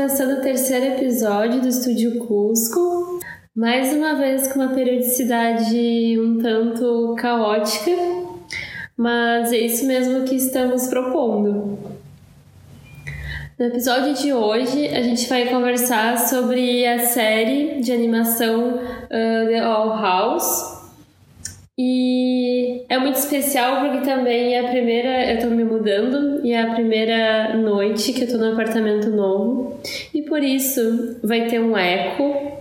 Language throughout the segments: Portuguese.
começando o terceiro episódio do Estúdio Cusco, mais uma vez com uma periodicidade um tanto caótica, mas é isso mesmo que estamos propondo. No episódio de hoje, a gente vai conversar sobre a série de animação uh, The All House, e é muito especial porque também é a primeira. Eu tô me mudando e é a primeira noite que eu tô no apartamento novo. E por isso vai ter um eco,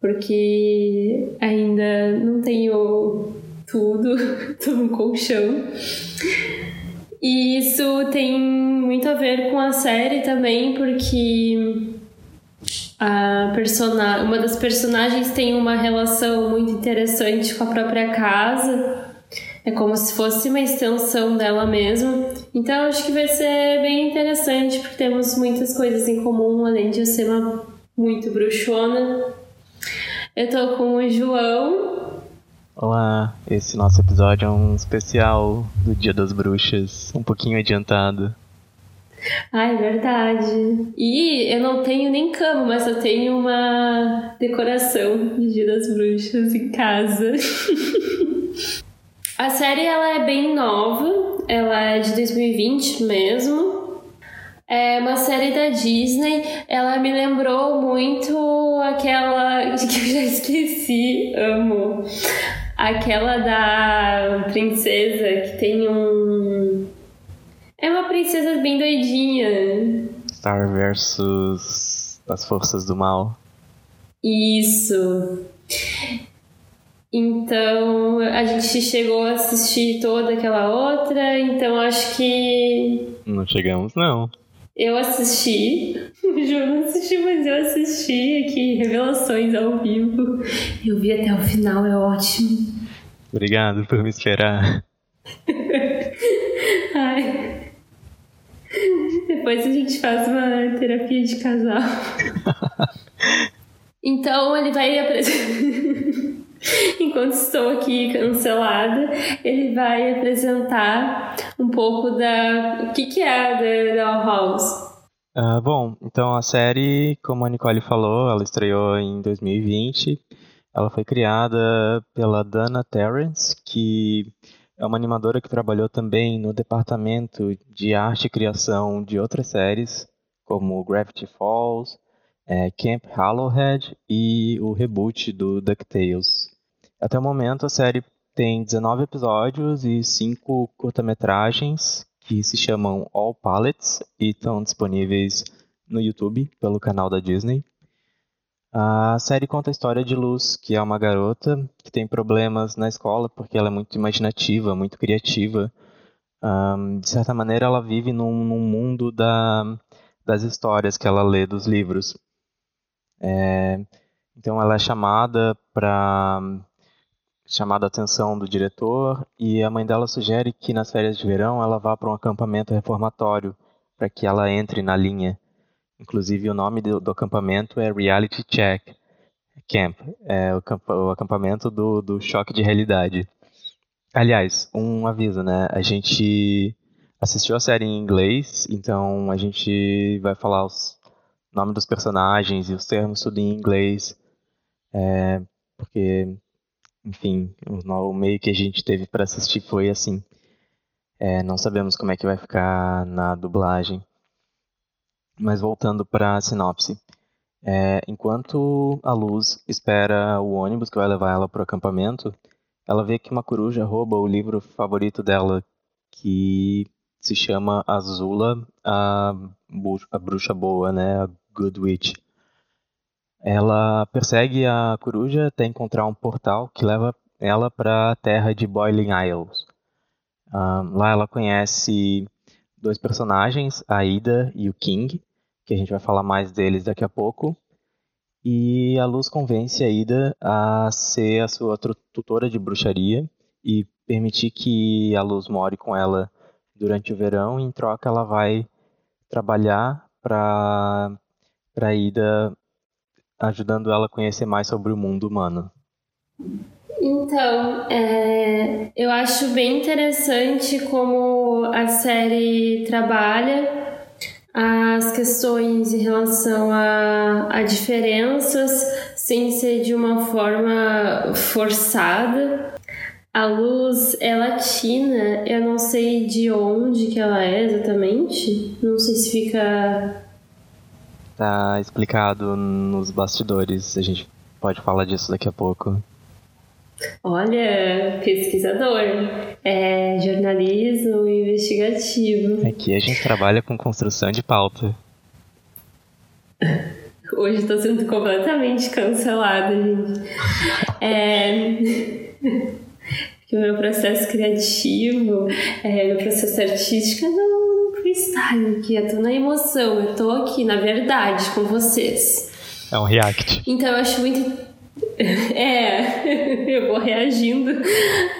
porque ainda não tenho tudo, tô no colchão. E isso tem muito a ver com a série também, porque a persona... uma das personagens tem uma relação muito interessante com a própria casa. É como se fosse uma extensão dela mesma. Então acho que vai ser bem interessante, porque temos muitas coisas em comum, além de eu ser uma muito bruxona. Eu tô com o João. Olá, esse nosso episódio é um especial do Dia das Bruxas, um pouquinho adiantado. É verdade. E eu não tenho nem cama, mas eu tenho uma decoração de Dia das Bruxas em casa. A série ela é bem nova, ela é de 2020 mesmo. É uma série da Disney. Ela me lembrou muito aquela que eu já esqueci, amo. Aquela da princesa que tem um é uma princesa bem doidinha. Star versus as forças do mal. Isso. Então, a gente chegou a assistir toda aquela outra, então acho que. Não chegamos, não. Eu assisti, o Ju não assistiu, mas eu assisti aqui, revelações ao vivo. Eu vi até o final, é ótimo. Obrigado por me esperar. Ai. Depois a gente faz uma terapia de casal. então ele vai apresentar. Enquanto estou aqui cancelada, ele vai apresentar um pouco da. O que, que é a Doll House? Uh, bom, então a série, como a Nicole falou, ela estreou em 2020. Ela foi criada pela Dana Terrence, que é uma animadora que trabalhou também no departamento de arte e criação de outras séries, como Gravity Falls, é, Camp Hollowhead e o reboot do DuckTales. Até o momento, a série tem 19 episódios e 5 curta-metragens que se chamam All Palettes e estão disponíveis no YouTube pelo canal da Disney. A série conta a história de Luz, que é uma garota que tem problemas na escola porque ela é muito imaginativa, muito criativa. Um, de certa maneira, ela vive num, num mundo da, das histórias que ela lê dos livros. É, então, ela é chamada para chamada a atenção do diretor e a mãe dela sugere que nas férias de verão ela vá para um acampamento reformatório para que ela entre na linha. Inclusive, o nome do, do acampamento é Reality Check Camp é o, o acampamento do, do choque de realidade. Aliás, um aviso, né? A gente assistiu a série em inglês, então a gente vai falar os nomes dos personagens e os termos tudo em inglês, é, porque, enfim, o, o, meio que a gente teve para assistir foi assim. É, não sabemos como é que vai ficar na dublagem. Mas voltando para a sinopse. É, enquanto a Luz espera o ônibus que vai levar ela para o acampamento, ela vê que uma coruja rouba o livro favorito dela, que se chama Azula, a, a bruxa boa, né, a Good Witch. Ela persegue a coruja até encontrar um portal que leva ela para a terra de Boiling Isles. Um, lá ela conhece dois personagens, a Ida e o King, que a gente vai falar mais deles daqui a pouco. E a Luz convence a Ida a ser a sua tutora de bruxaria e permitir que a Luz more com ela durante o verão. Em troca, ela vai trabalhar para a Ida, ajudando ela a conhecer mais sobre o mundo humano. Então, é, eu acho bem interessante como a série trabalha as questões em relação a, a diferenças sem ser de uma forma forçada. A luz é latina, eu não sei de onde que ela é exatamente. Não sei se fica. Tá explicado nos bastidores, a gente pode falar disso daqui a pouco. Olha, pesquisador, é jornalismo investigativo. Aqui a gente trabalha com construção de pauta. Hoje estou sendo completamente cancelada, gente. É... o meu processo criativo, é, meu processo artístico é no, freestyle aqui, eu tô na emoção, eu tô aqui, na verdade, com vocês. É um react. Então eu acho muito é, eu vou reagindo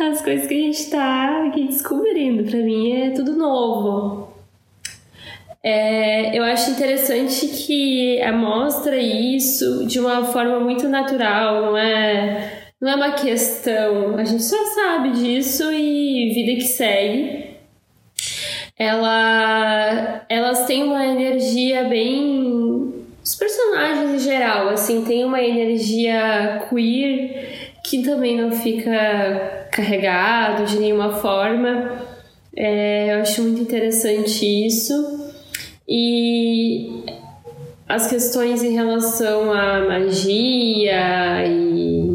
às coisas que a gente tá aqui descobrindo. Para mim é tudo novo. É, eu acho interessante que mostra isso de uma forma muito natural, não é, não é uma questão. A gente só sabe disso e vida que segue. Ela, elas têm uma energia bem os personagens em geral, assim, tem uma energia queer que também não fica carregado de nenhuma forma. É, eu acho muito interessante isso. E as questões em relação à magia e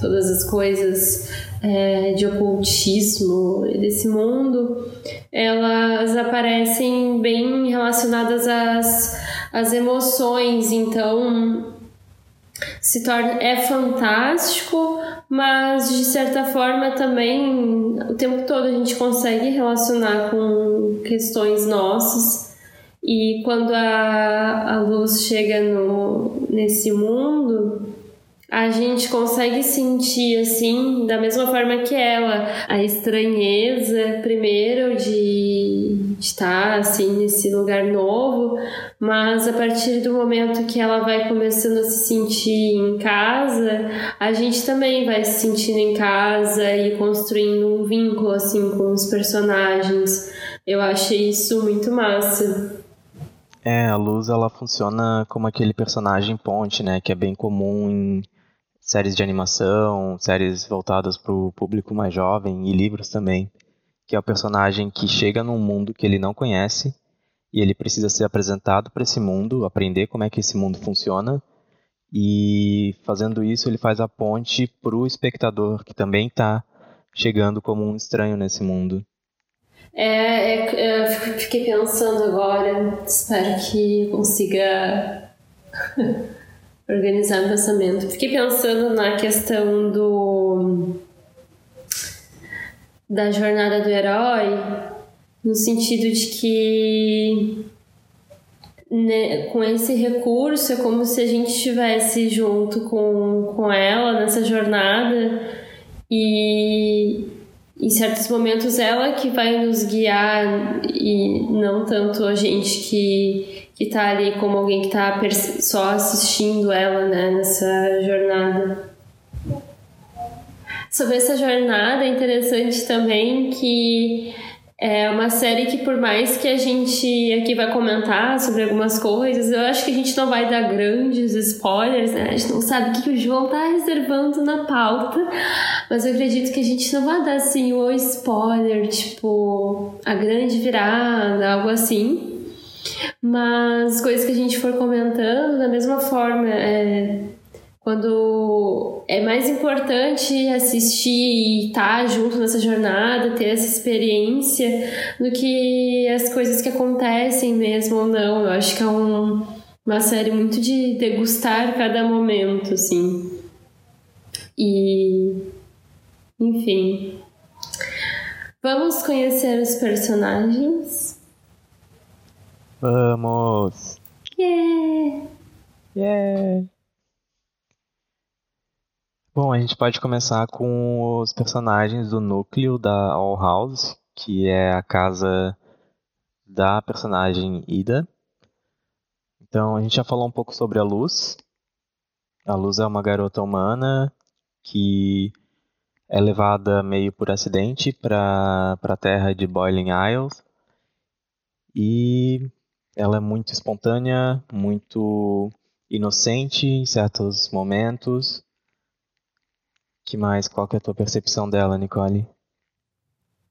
todas as coisas é, de ocultismo desse mundo, elas aparecem bem relacionadas às as emoções, então se torna é fantástico, mas de certa forma também o tempo todo a gente consegue relacionar com questões nossas. E quando a, a luz chega no, nesse mundo a gente consegue sentir assim da mesma forma que ela a estranheza primeiro de estar assim nesse lugar novo mas a partir do momento que ela vai começando a se sentir em casa a gente também vai se sentindo em casa e construindo um vínculo assim com os personagens. Eu achei isso muito massa. É, a luz ela funciona como aquele personagem ponte, né, que é bem comum em séries de animação, séries voltadas para o público mais jovem e livros também, que é o personagem que chega num mundo que ele não conhece e ele precisa ser apresentado para esse mundo, aprender como é que esse mundo funciona e fazendo isso ele faz a ponte para o espectador que também está chegando como um estranho nesse mundo. É, é, eu fiquei pensando agora, espero que consiga organizar o pensamento. Fiquei pensando na questão do da jornada do herói, no sentido de que né, com esse recurso é como se a gente estivesse junto com, com ela nessa jornada e em certos momentos ela que vai nos guiar e não tanto a gente que que tá ali como alguém que tá só assistindo ela, né, nessa jornada. Sobre essa jornada é interessante também que é uma série que por mais que a gente aqui vai comentar sobre algumas coisas, eu acho que a gente não vai dar grandes spoilers, né? A gente não sabe o que o João tá reservando na pauta, mas eu acredito que a gente não vai dar assim o spoiler, tipo a grande virada, algo assim. Mas coisas que a gente for comentando, da mesma forma, é, quando é mais importante assistir e estar junto nessa jornada, ter essa experiência, do que as coisas que acontecem mesmo ou não. Eu acho que é um, uma série muito de degustar cada momento, assim. E. Enfim. Vamos conhecer os personagens. Vamos! Yeah! Yeah! Bom, a gente pode começar com os personagens do núcleo da All House, que é a casa da personagem Ida. Então, a gente já falou um pouco sobre a Luz. A Luz é uma garota humana que é levada meio por acidente para a terra de Boiling Isles e ela é muito espontânea, muito inocente em certos momentos. Que mais? Qual que é a tua percepção dela, Nicole?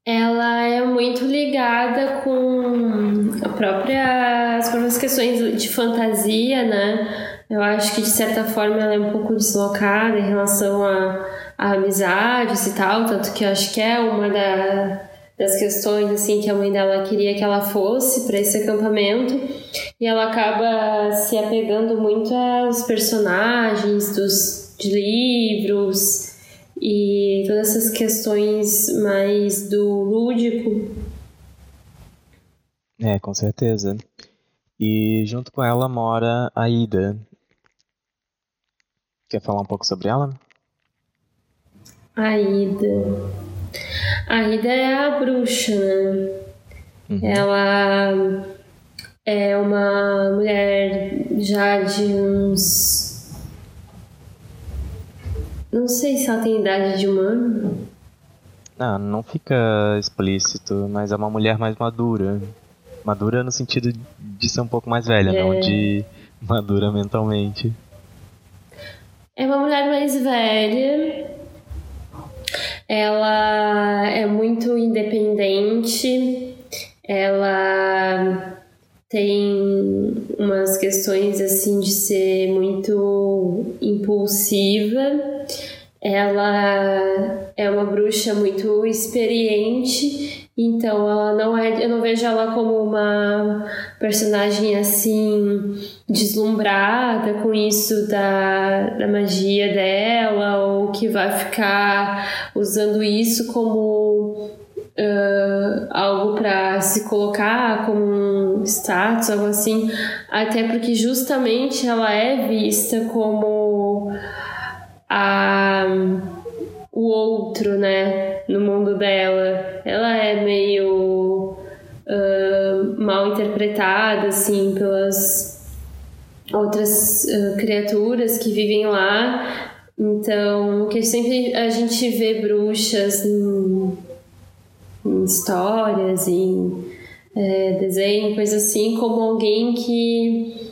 Ela é muito ligada com a própria, as próprias questões de fantasia, né? Eu acho que de certa forma ela é um pouco deslocada em relação a, amizades e tal, tanto que eu acho que é uma da, das questões assim que a mãe dela queria que ela fosse para esse acampamento e ela acaba se apegando muito aos personagens dos de livros e todas essas questões mais do lúdico. É, com certeza. E junto com ela mora a Ida. Quer falar um pouco sobre ela? A Ida. A Ida é a bruxa, né? Uhum. Ela é uma mulher já de uns. Não sei se ela tem idade de humano. Não, não fica explícito, mas é uma mulher mais madura. Madura no sentido de ser um pouco mais velha, é. não de madura mentalmente. É uma mulher mais velha, ela é muito independente, ela tem umas questões assim de ser muito impulsiva. Ela é uma bruxa muito experiente então ela não é, eu não vejo ela como uma personagem assim deslumbrada com isso da, da magia dela ou que vai ficar usando isso como uh, algo para se colocar como um status, algo assim, até porque justamente ela é vista como a o outro, né, no mundo dela. Ela é meio uh, mal interpretada, assim, pelas outras uh, criaturas que vivem lá. Então, que sempre a gente vê bruxas em, em histórias, em é, desenho, coisa assim, como alguém que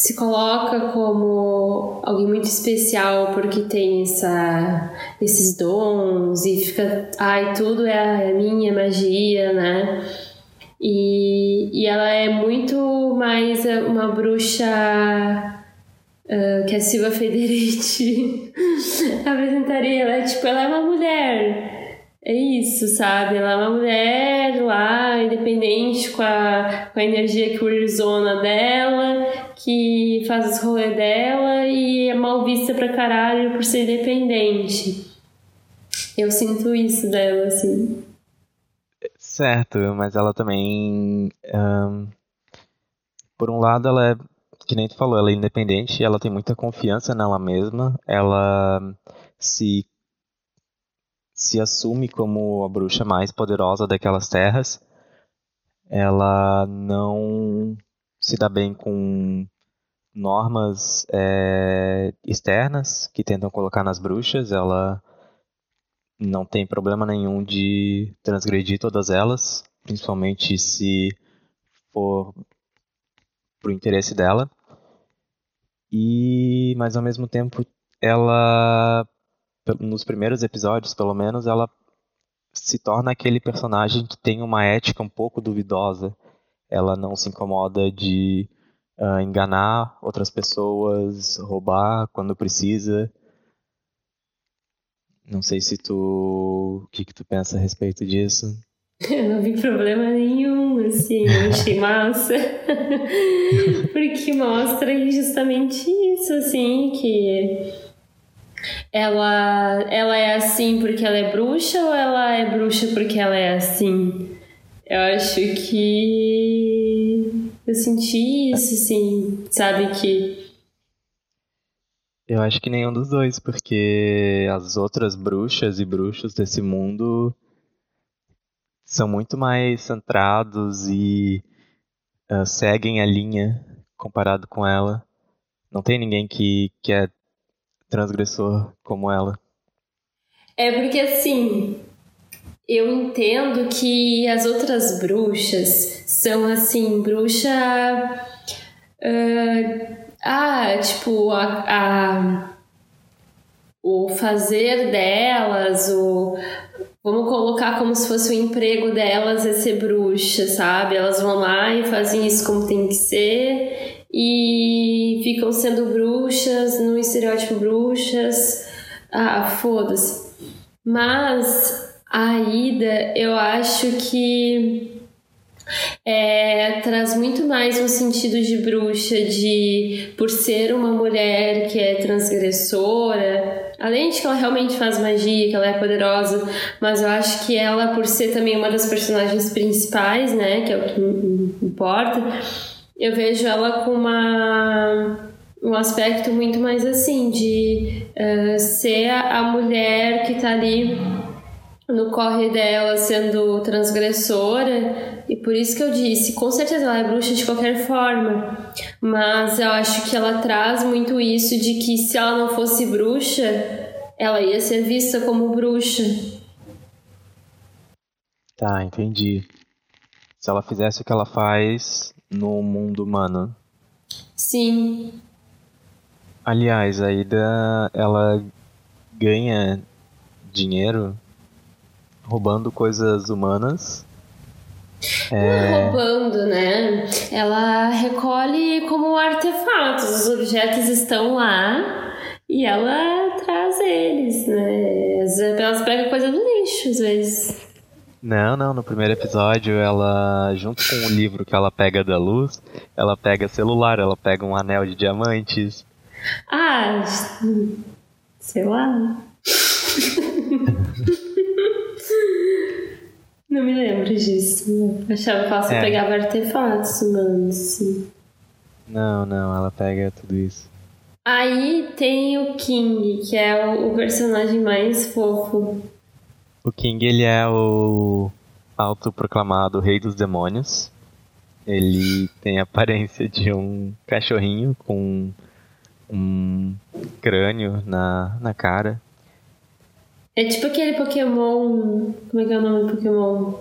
se coloca como alguém muito especial porque tem essa, esses dons e fica, ai, tudo é a, é minha magia, né? E, e ela é muito mais uma bruxa Uh, que a Silva Federici apresentaria. Ela é tipo, ela é uma mulher. É isso, sabe? Ela é uma mulher lá, independente com a, com a energia que urzona dela, que faz os rolês dela e é mal vista pra caralho por ser independente. Eu sinto isso dela, assim. Certo, mas ela também. Um, por um lado, ela é, que nem tu falou, ela é independente, ela tem muita confiança nela mesma, ela se, se assume como a bruxa mais poderosa daquelas terras. Ela não se dá bem com normas é, externas que tentam colocar nas bruxas. Ela não tem problema nenhum de transgredir todas elas, principalmente se for pro interesse dela. E, mas ao mesmo tempo, ela, nos primeiros episódios, pelo menos, ela se torna aquele personagem que tem uma ética um pouco duvidosa ela não se incomoda de uh, enganar outras pessoas, roubar quando precisa. Não sei se tu. O que, que tu pensa a respeito disso? Eu não vi problema nenhum, assim, eu achei massa. Porque mostra justamente isso, assim, que ela, ela é assim porque ela é bruxa ou ela é bruxa porque ela é assim? Eu acho que eu senti isso, assim, sabe que. Eu acho que nenhum dos dois, porque as outras bruxas e bruxos desse mundo são muito mais centrados e uh, seguem a linha comparado com ela. Não tem ninguém que, que é transgressor como ela. É porque assim, eu entendo que as outras bruxas são assim, bruxa. Uh, ah, tipo, a, a, o fazer delas, o. Vamos colocar como se fosse o emprego delas é ser bruxa, sabe? Elas vão lá e fazem isso como tem que ser e ficam sendo bruxas, no estereótipo bruxas. Ah, foda-se. Mas a Ida, eu acho que é, traz muito mais um sentido de bruxa, de por ser uma mulher que é transgressora, além de que ela realmente faz magia, que ela é poderosa, mas eu acho que ela, por ser também uma das personagens principais, né, que é o que importa, eu vejo ela com uma um aspecto muito mais assim de uh, ser a mulher que tá ali no corre dela sendo transgressora, e por isso que eu disse, com certeza ela é bruxa de qualquer forma, mas eu acho que ela traz muito isso de que se ela não fosse bruxa, ela ia ser vista como bruxa. Tá, entendi. Se ela fizesse o que ela faz no mundo humano. Sim. Aliás, a Ida, ela ganha dinheiro roubando coisas humanas. É... É roubando, né? Ela recolhe como artefatos, os objetos estão lá e ela traz eles, né? Elas pegam coisa do lixo às vezes. Não, não, no primeiro episódio ela, junto com o livro que ela pega da luz, ela pega celular, ela pega um anel de diamantes. Ah, sei lá. Não me lembro disso. Achava que ela é. pegava artefatos humanos, sim. Não, não, ela pega tudo isso. Aí tem o King, que é o, personagem mais fofo. O King, ele é o autoproclamado rei dos demônios. Ele tem a aparência de um cachorrinho com um crânio na, na cara. É tipo aquele Pokémon. Como é que é o nome do Pokémon?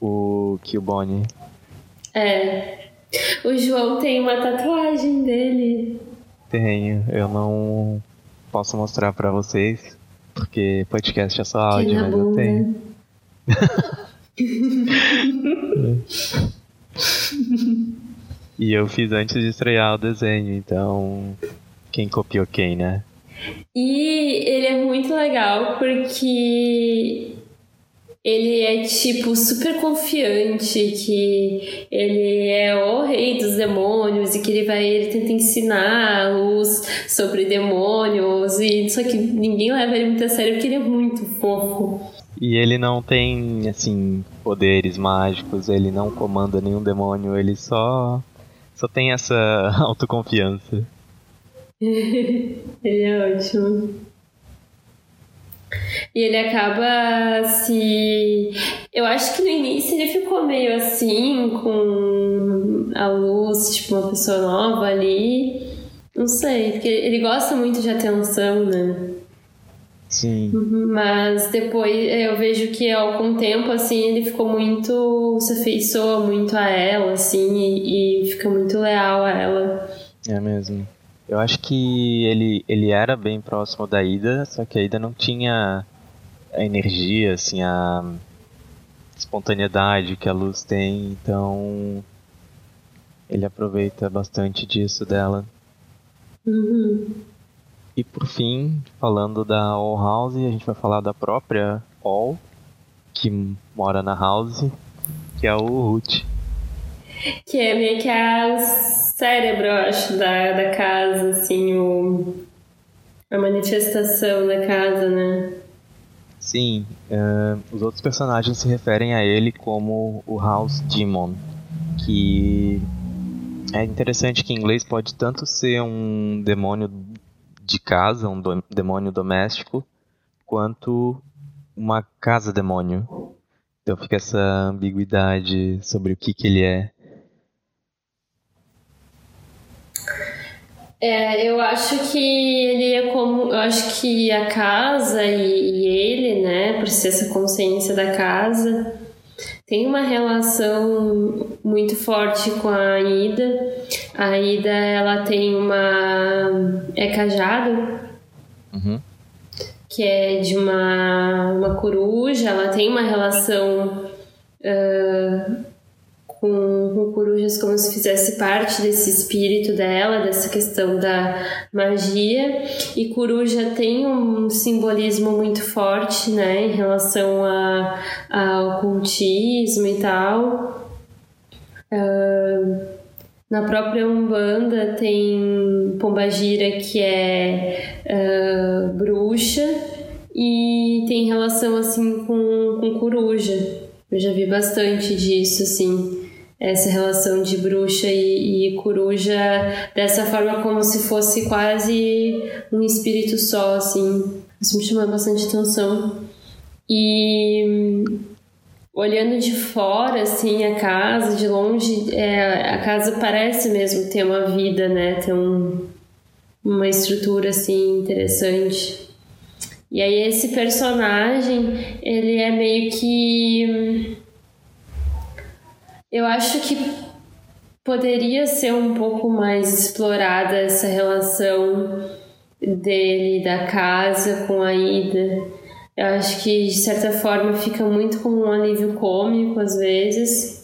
O Cubone. É. O João tem uma tatuagem dele. Tenho. Eu não posso mostrar pra vocês, porque podcast é só áudio, mas bunda. eu tenho. e eu fiz antes de estrear o desenho, então. Quem copiou quem, né? E ele é muito legal porque ele é tipo super confiante que ele é o rei dos demônios e que ele vai ele tenta ensiná-los sobre demônios e só que ninguém leva ele muito a sério porque ele é muito fofo. E ele não tem assim poderes mágicos, ele não comanda nenhum demônio, ele só só tem essa autoconfiança. ele é ótimo. E ele acaba se. Eu acho que no início ele ficou meio assim, com a luz, tipo, uma pessoa nova ali. Não sei, porque ele gosta muito de atenção, né? Sim. Uhum, mas depois eu vejo que com o tempo, assim, ele ficou muito. se afeiçoa muito a ela, assim, e, e fica muito leal a ela. É mesmo. Eu acho que ele, ele era bem próximo da Ida, só que a Ida não tinha a energia, assim, a espontaneidade que a luz tem, então ele aproveita bastante disso dela. Uhum. E por fim, falando da All House, a gente vai falar da própria All, que mora na House, que é o Ruth. Que é meio que a cérebro, eu acho, da, da casa, assim, o, a manifestação da casa, né? Sim, uh, os outros personagens se referem a ele como o House Demon, que é interessante que em inglês pode tanto ser um demônio de casa, um do, demônio doméstico, quanto uma casa demônio. Então fica essa ambiguidade sobre o que, que ele é. É, eu acho que ele é como. Eu acho que a casa e, e ele, né, por ser essa consciência da casa, tem uma relação muito forte com a Ida. A Ida, ela tem uma. É cajado. Uhum. Que é de uma, uma coruja. Ela tem uma relação. Uh, com, com corujas como se fizesse parte desse espírito dela, dessa questão da magia. E coruja tem um simbolismo muito forte, né, em relação a, ao ocultismo e tal. Uh, na própria Umbanda tem Pombagira, que é uh, bruxa, e tem relação assim com, com coruja. Eu já vi bastante disso, assim essa relação de bruxa e, e, coruja dessa forma como se fosse quase um espírito só, assim. Isso me chamou bastante atenção. E olhando de fora, assim, a casa, de longe, é, a casa parece mesmo ter uma vida, né? Ter um, uma estrutura, assim, interessante. E aí esse personagem, ele é meio que eu acho que poderia ser um pouco mais explorada essa relação dele da casa com a Ida. Eu acho que de certa forma fica muito como um alívio cômico às vezes.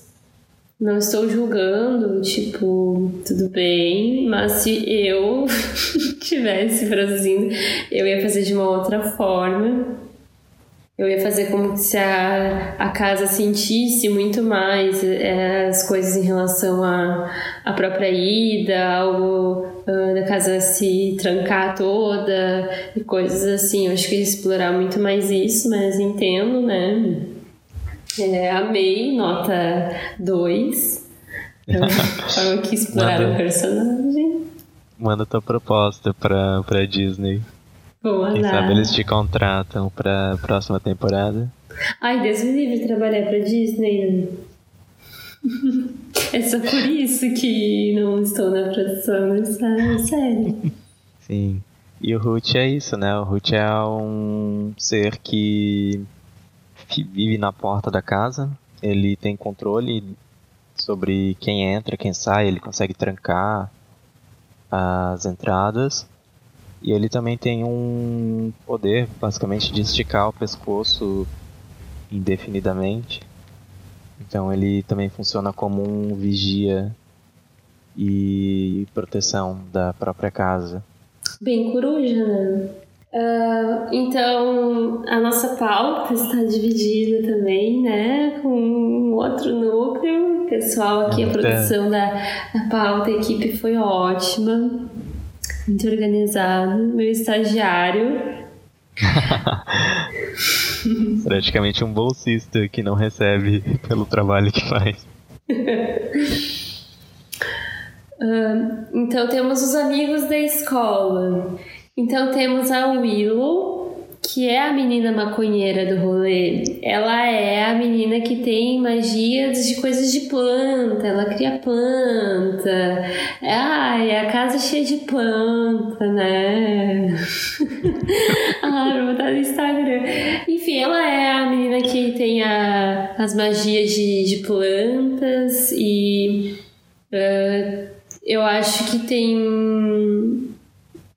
Não estou julgando, tipo, tudo bem, mas se eu tivesse produzindo, eu ia fazer de uma outra forma eu ia fazer como se a, a casa sentisse muito mais é, as coisas em relação à a, própria ida, algo uh, da casa se trancar toda e coisas assim. Eu acho que ia explorar muito mais isso, mas entendo, né? É, amei, nota 2. Forma que explorar o personagem. Manda tua proposta pra, pra Disney. Boa, Quem sabe eles te contratam pra próxima temporada. Ai, Deus me livre trabalhar pra Disney. é só por isso que não estou na produção dessa série. Sim. E o Ruth é isso, né? O Ruth é um ser que vive na porta da casa. Ele tem controle sobre quem entra, quem sai. Ele consegue trancar as entradas. E ele também tem um poder, basicamente, de esticar o pescoço indefinidamente. Então ele também funciona como um vigia e proteção da própria casa. Bem coruja, né? Uh, então, a nossa pauta está dividida também, né, com um outro núcleo. Pessoal, aqui a produção da, da pauta, a equipe foi ótima muito organizado. Meu estagiário. Praticamente um bolsista que não recebe pelo trabalho que faz. uh, então temos os amigos da escola. Então temos a Willow, que é a menina maconheira do rolê, ela é a menina que tem magias de coisas de planta, ela cria planta. Ai, a casa é cheia de planta, né? ah, vou botar no Instagram. Enfim, ela é a menina que tem a, as magias de, de plantas e uh, eu acho que tem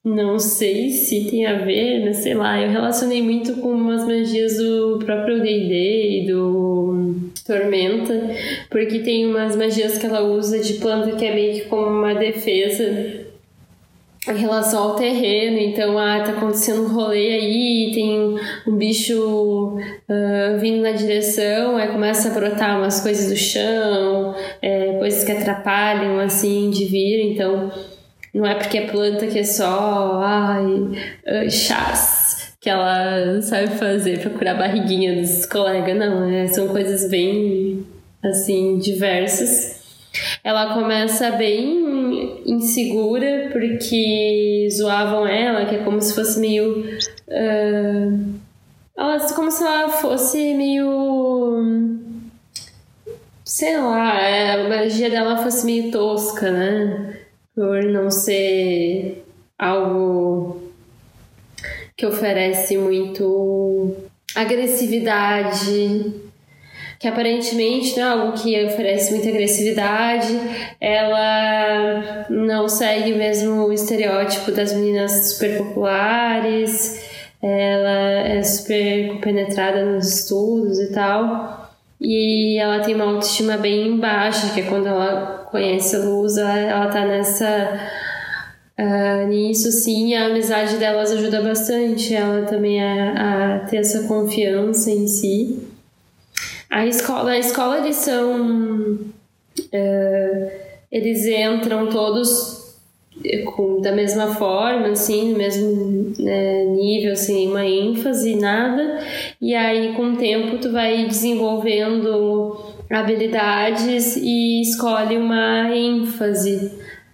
não sei se tem a ver, mas sei lá, eu relacionei muito com umas magias do próprio D&D e do Tormenta, porque tem umas magias que ela usa de planta que é meio que como uma defesa em relação ao terreno, então ah, tá acontecendo um rolê aí, tem um bicho uh, vindo na direção, aí começa a brotar umas coisas do chão, é, coisas que atrapalham assim de vir, então não é porque é planta que é só ai, ah, chás que ela sabe fazer pra curar a barriguinha dos colegas. Não, é, são coisas bem, assim, diversas. Ela começa bem insegura porque zoavam ela, que é como se fosse meio. Uh, ela, como se ela fosse meio. Sei lá, a magia dela fosse meio tosca, né? Por não ser algo que oferece muito agressividade, que aparentemente não é algo que oferece muita agressividade, ela não segue mesmo o estereótipo das meninas super populares, ela é super penetrada nos estudos e tal, e ela tem uma autoestima bem baixa, que é quando ela conhece a Luz, ela, tá nessa. Uh, nisso sim, a amizade delas ajuda bastante ela também a, a ter essa confiança em si. A escola, a escola eles são. Uh, eles entram todos com, da mesma forma, assim, no mesmo né, nível, sem assim, nenhuma ênfase, nada. E aí, com o tempo, tu vai desenvolvendo habilidades e escolhe uma ênfase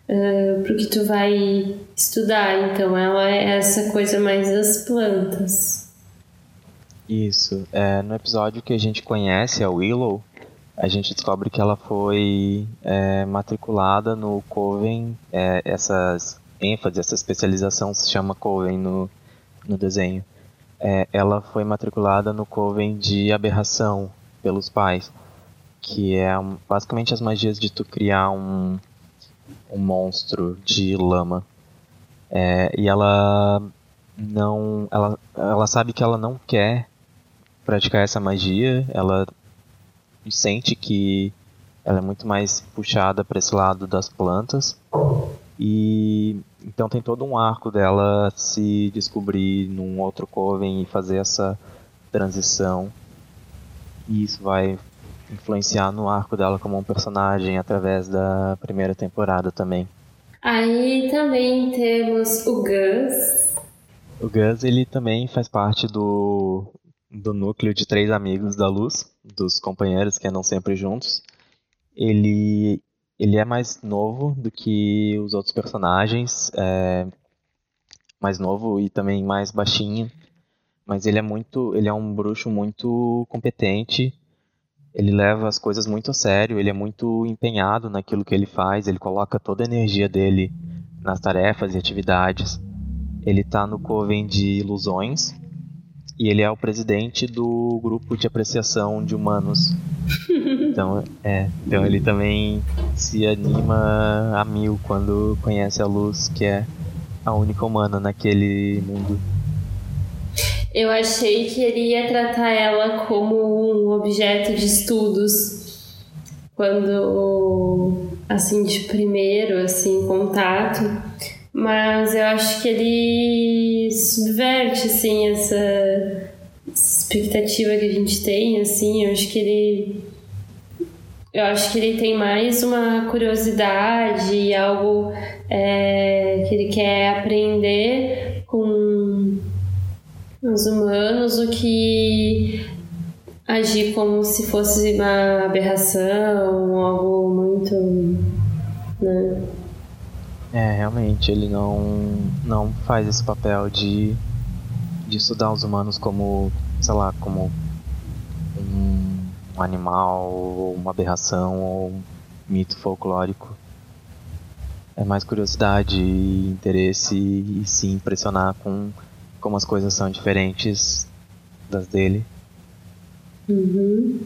uh, pro que tu vai estudar. Então, ela é essa coisa mais das plantas. Isso. É, no episódio que a gente conhece a Willow, a gente descobre que ela foi é, matriculada no Coven. É, essas ênfase, essa especialização se chama Coven no, no desenho. É, ela foi matriculada no Coven de aberração pelos pais, que é basicamente as magias de tu criar um, um monstro de lama. É, e ela não, ela, ela sabe que ela não quer praticar essa magia, ela sente que ela é muito mais puxada para esse lado das plantas. E então tem todo um arco dela se descobrir num outro coven e fazer essa transição. E isso vai influenciar no arco dela como um personagem através da primeira temporada também. Aí também temos o Gus. O Gus ele também faz parte do do núcleo de três amigos da Luz, dos companheiros que andam sempre juntos. Ele, ele é mais novo do que os outros personagens, é mais novo e também mais baixinho, mas ele é muito, ele é um bruxo muito competente. Ele leva as coisas muito a sério, ele é muito empenhado naquilo que ele faz, ele coloca toda a energia dele nas tarefas e atividades. Ele está no Coven de Ilusões, e ele é o presidente do grupo de apreciação de humanos. Então, é, então ele também se anima a mil quando conhece a luz, que é a única humana naquele mundo. Eu achei que ele ia tratar ela como um objeto de estudos. Quando assim de primeiro assim contato. Mas eu acho que ele subverte assim essa expectativa que a gente tem assim. Eu acho que ele eu acho que ele tem mais uma curiosidade algo é, que ele quer aprender com os humanos o que agir como se fosse uma aberração algo muito né? É, realmente, ele não, não faz esse papel de, de estudar os humanos como, sei lá, como um, um animal, ou uma aberração, ou um mito folclórico. É mais curiosidade e interesse e se impressionar com como as coisas são diferentes das dele. Uhum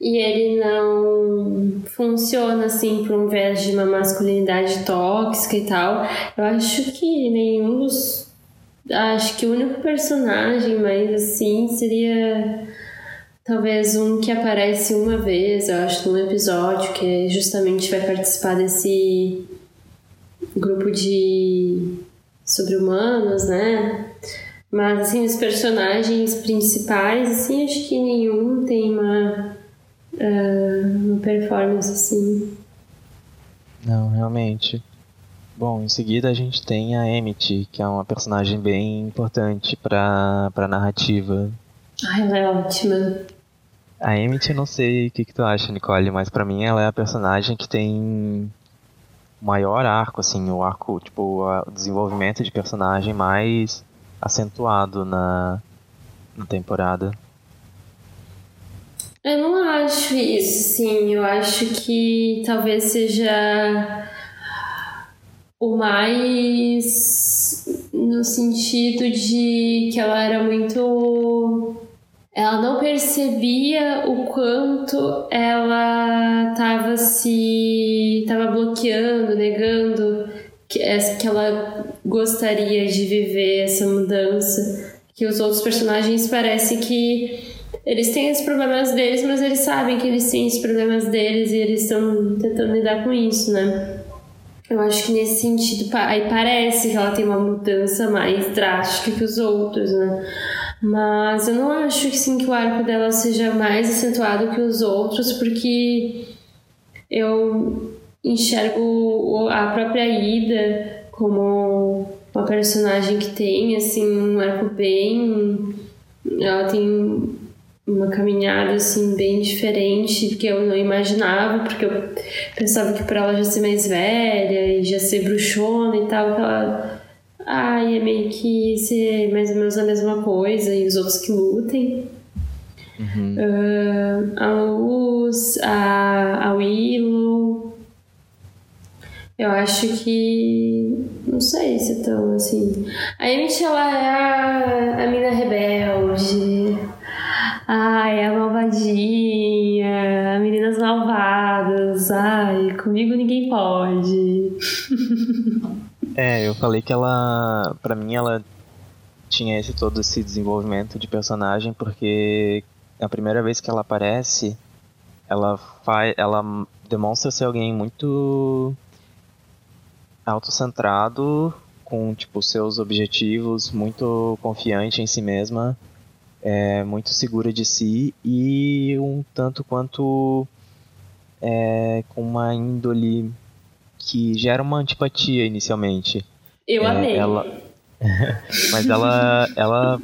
e ele não funciona assim para um viés de uma masculinidade tóxica e tal. Eu acho que nenhum dos. Acho que o único personagem mais assim seria talvez um que aparece uma vez, eu acho, num episódio, que justamente vai participar desse grupo de sobre-humanos, né? Mas, assim, os personagens principais, assim, acho que nenhum tem uma uh, uma performance assim. Não, realmente. Bom, em seguida a gente tem a Emmett, que é uma personagem bem importante para a narrativa. Ah, ela é ótima. A Emmett, eu não sei o que, que tu acha, Nicole, mas para mim ela é a personagem que tem maior arco, assim, o arco, tipo, o desenvolvimento de personagem mais acentuado na, na temporada. Eu não acho isso, sim. Eu acho que talvez seja o mais no sentido de que ela era muito ela não percebia o quanto ela estava se estava bloqueando, negando que, que ela gostaria de viver essa mudança. Que os outros personagens parece que eles têm os problemas deles, mas eles sabem que eles têm os problemas deles e eles estão tentando lidar com isso, né? Eu acho que nesse sentido, aí parece que ela tem uma mudança mais drástica que os outros, né? Mas eu não acho que sim que o arco dela seja mais acentuado que os outros, porque eu enxergo a própria Ida como uma personagem que tem assim um arco bem ela tem uma caminhada assim bem diferente que eu não imaginava porque eu pensava que por ela já ser mais velha e já ser bruxona e tal que ela ai é meio que ser mais ou menos a mesma coisa e os outros que lutem uhum. uh, a Luz a, a Willow eu acho que. Não sei se é tão assim. A Emmett, ela é a, a mina rebelde. Ai, a malvadinha. Meninas malvadas. Ai, comigo ninguém pode. é, eu falei que ela. Pra mim, ela tinha esse todo esse desenvolvimento de personagem porque a primeira vez que ela aparece, ela faz, ela demonstra ser alguém muito autocentrado, com tipo seus objetivos, muito confiante em si mesma, é, muito segura de si e um tanto quanto é, com uma índole que gera uma antipatia inicialmente. Eu é, amei. Ela... Mas ela, ela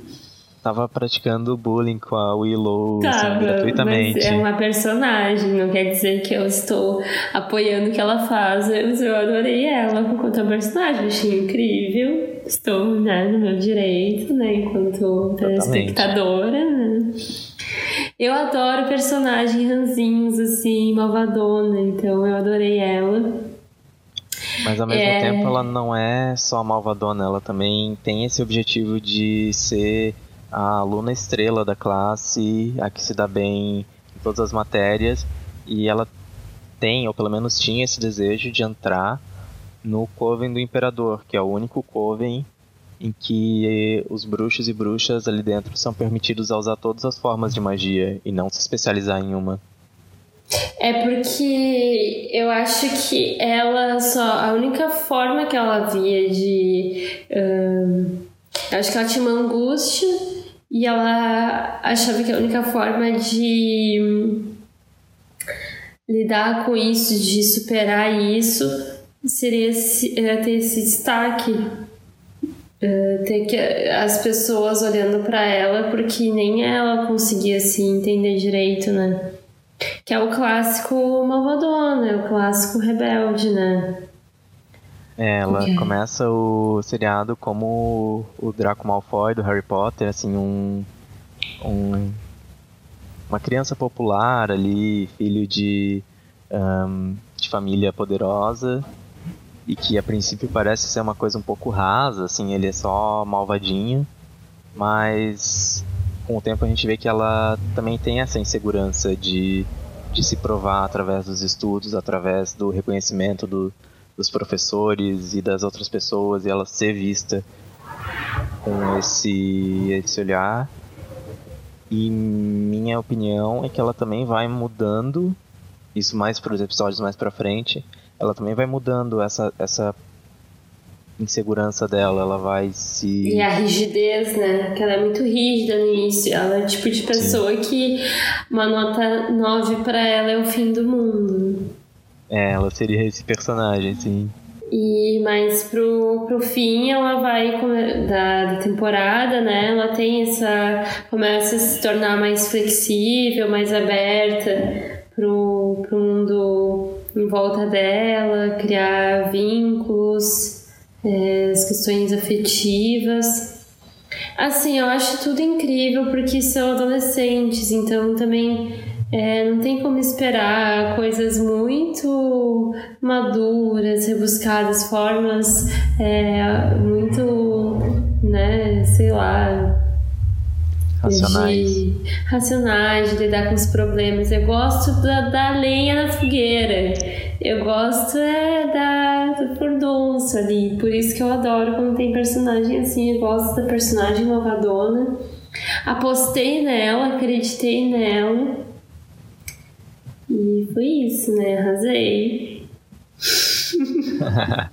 tava praticando bullying com a Willow assim, tava, assim, gratuitamente. É uma personagem, não quer dizer que eu estou apoiando o que ela faz. Eu, eu adorei ela enquanto personagem, achei incrível. Estou né, no meu direito, né, enquanto telespectadora, né? Eu adoro personagens ranzinhos, assim, malvadona, então eu adorei ela. Mas ao mesmo é... tempo ela não é só malvadona, ela também tem esse objetivo de ser a aluna estrela da classe, a que se dá bem em todas as matérias, e ela tem, ou pelo menos tinha esse desejo de entrar no Coven do Imperador, que é o único Coven em que os bruxos e bruxas ali dentro são permitidos a usar todas as formas de magia e não se especializar em uma. É porque eu acho que ela só. A única forma que ela via de. Um, acho que ela tinha uma angústia e ela achava que a única forma de lidar com isso, de superar isso, seria ter esse destaque. Uh, ter que as pessoas olhando para ela porque nem ela conseguia se entender direito, né? Que é o clássico malvadona, é o clássico rebelde, né? É, ela okay. começa o seriado como o Draco Malfoy do Harry Potter, assim, um, um uma criança popular ali, filho de, um, de família poderosa e que a princípio parece ser uma coisa um pouco rasa, assim, ele é só malvadinho, mas com o tempo a gente vê que ela também tem essa insegurança de, de se provar através dos estudos, através do reconhecimento do, dos professores e das outras pessoas e ela ser vista com esse, esse olhar. E minha opinião é que ela também vai mudando, isso mais para os episódios mais para frente, ela também vai mudando essa, essa insegurança dela, ela vai se. E a rigidez, né? Que ela é muito rígida no início. Ela é o tipo de pessoa Sim. que uma nota 9 para ela é o fim do mundo. É, ela seria esse personagem, sim. E mais pro, pro fim ela vai da, da temporada, né? Ela tem essa. começa a se tornar mais flexível, mais aberta pro, pro mundo em volta dela, criar vínculos, é, as questões afetivas. Assim, eu acho tudo incrível porque são adolescentes, então também É, não tem como esperar coisas muito maduras, rebuscadas, formas é, muito, né, sei lá, racionais. De, racionais, de lidar com os problemas. Eu gosto da, da lenha na fogueira. Eu gosto é da, do furdunço ali. Por isso que eu adoro quando tem personagem assim. Eu gosto da personagem malvadona. Apostei nela, acreditei nela. E foi isso, né? Arrasei.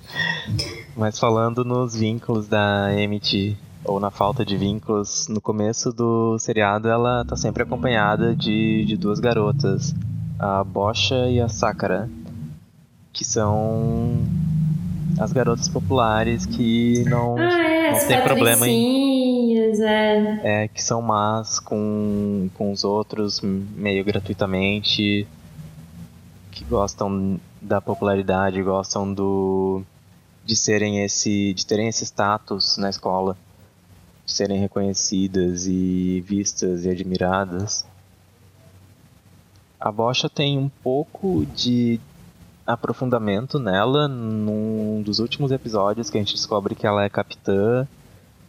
Mas falando nos vínculos da MT, ou na falta de vínculos, no começo do seriado ela tá sempre acompanhada de, de duas garotas, a Bocha e a Sakura, que são as garotas populares que não, ah, é, não tem problema em. É. é, que são más com, com os outros meio gratuitamente, que gostam da popularidade, gostam do de serem esse de terem esse status na escola serem reconhecidas e vistas e admiradas. A Bocha tem um pouco de aprofundamento nela num dos últimos episódios que a gente descobre que ela é capitã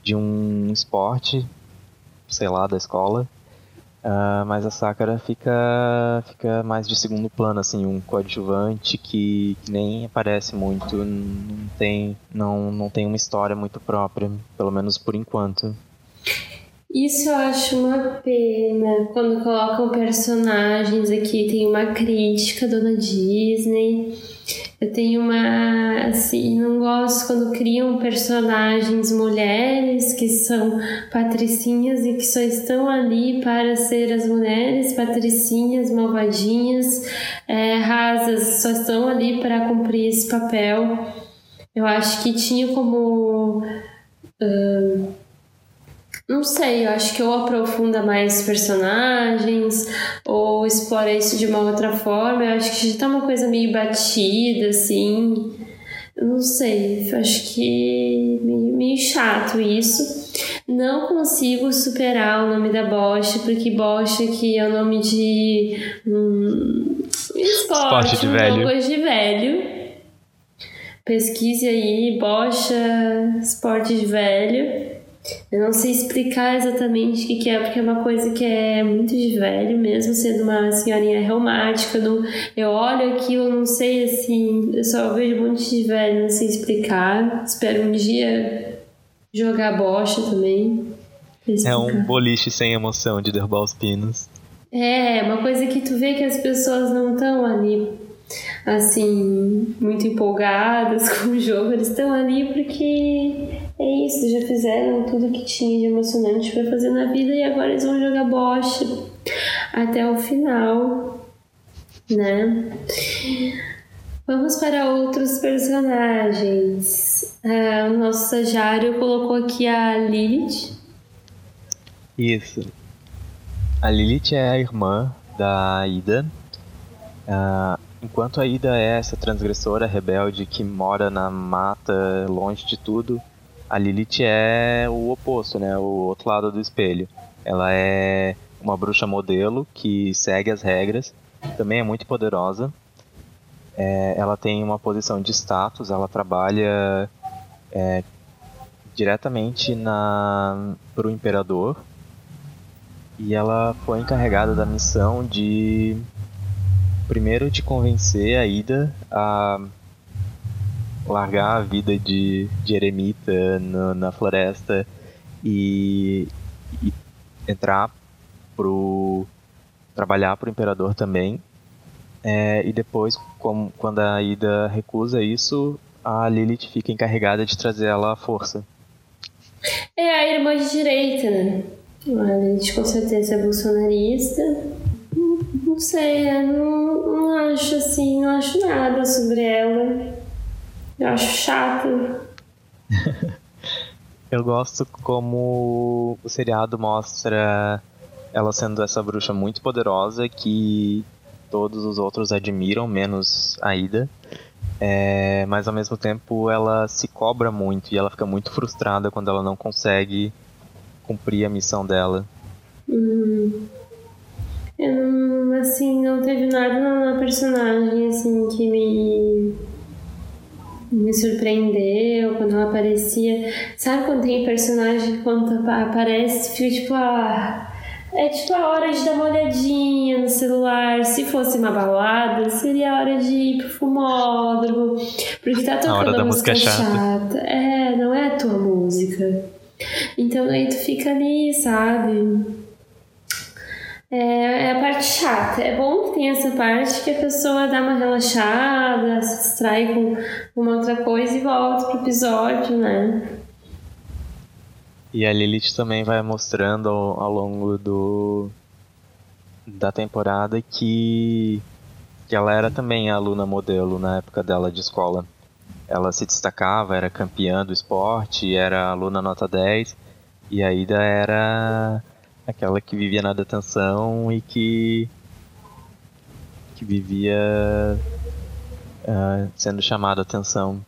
de um esporte, sei lá, da escola. Uh, mas a Sakura fica, fica mais de segundo plano, assim, um coadjuvante que, que, nem aparece muito, não tem, não, não tem uma história muito própria, pelo menos por enquanto. Isso eu acho uma pena quando colocam personagens aqui. Tem uma crítica dona Disney. Eu tenho uma. Assim, não gosto quando criam personagens mulheres que são patricinhas e que só estão ali para ser as mulheres, patricinhas, malvadinhas, é, rasas, só estão ali para cumprir esse papel. Eu acho que tinha como. Uh, não sei, eu acho que ou aprofunda mais personagens, ou explora isso de uma outra forma. Eu acho que já tá uma coisa meio batida, assim. Eu não sei, eu acho que meio, meio chato isso. Não consigo superar o nome da Bosch, porque Bosch que é o nome de um esporte, esporte de velho. coisa de velho. Pesquise aí, Bocha, esporte de velho. Eu não sei explicar exatamente o que, que é, porque é uma coisa que é muito de velho, mesmo sendo uma senhorinha reumática. Não, eu olho aquilo, não sei assim, eu só vejo um monte de velho, não sei explicar. Espero um dia jogar bocha também. É um boliche sem emoção de derrubar os pinos. É, uma coisa que tu vê que as pessoas não estão ali assim, muito empolgadas com o jogo, eles estão ali porque é isso, já fizeram tudo que tinha de emocionante para fazer na vida e agora eles vão jogar bocha até o final, né? Vamos para outros personagens. Ah, o nosso estagiário colocou aqui a Lilith. Isso. A Lilith é a irmã da Ida. Uh, enquanto a Ida é essa transgressora rebelde que mora na mata, longe de tudo, a Lilith é o oposto, né? O outro lado do espelho. Ela é uma bruxa modelo que segue as regras, também é muito poderosa. É, ela tem uma posição de status, ela trabalha é, diretamente para o imperador e ela foi encarregada da missão de primeiro de convencer a Ida a largar a vida de, de eremita no, na floresta e, e entrar pro trabalhar para o imperador também. É, e depois como, quando a Ida recusa isso a Lilith fica encarregada de trazer ela à força. É a irmã de direita né? A Lilith com certeza é bolsonarista. Não, não sei não, não acho assim não acho nada sobre ela eu acho chato. Eu gosto como o seriado mostra ela sendo essa bruxa muito poderosa que todos os outros admiram, menos a Ida. É, mas ao mesmo tempo ela se cobra muito e ela fica muito frustrada quando ela não consegue cumprir a missão dela. Hum. Eu não, assim, não teve nada na personagem, assim, que me me surpreendeu quando ela aparecia. Sabe quando tem personagem quando aparece, fica tipo, ah, é tipo a hora de dar uma olhadinha no celular. Se fosse uma balada, seria a hora de ir pro fumódromo. Porque tá tocando a, a música, música chata. chata. É, não é a tua música. Então aí tu fica ali, sabe? É, é, a parte chata. É bom que tem essa parte que a pessoa dá uma relaxada, se distrai com uma outra coisa e volta pro episódio, né? E a Lilith também vai mostrando ao, ao longo do da temporada que, que ela era também aluna modelo na época dela de escola. Ela se destacava, era campeã do esporte, era aluna nota 10, e a Ida era aquela que vivia na detenção e que que vivia uh, sendo chamada a atenção.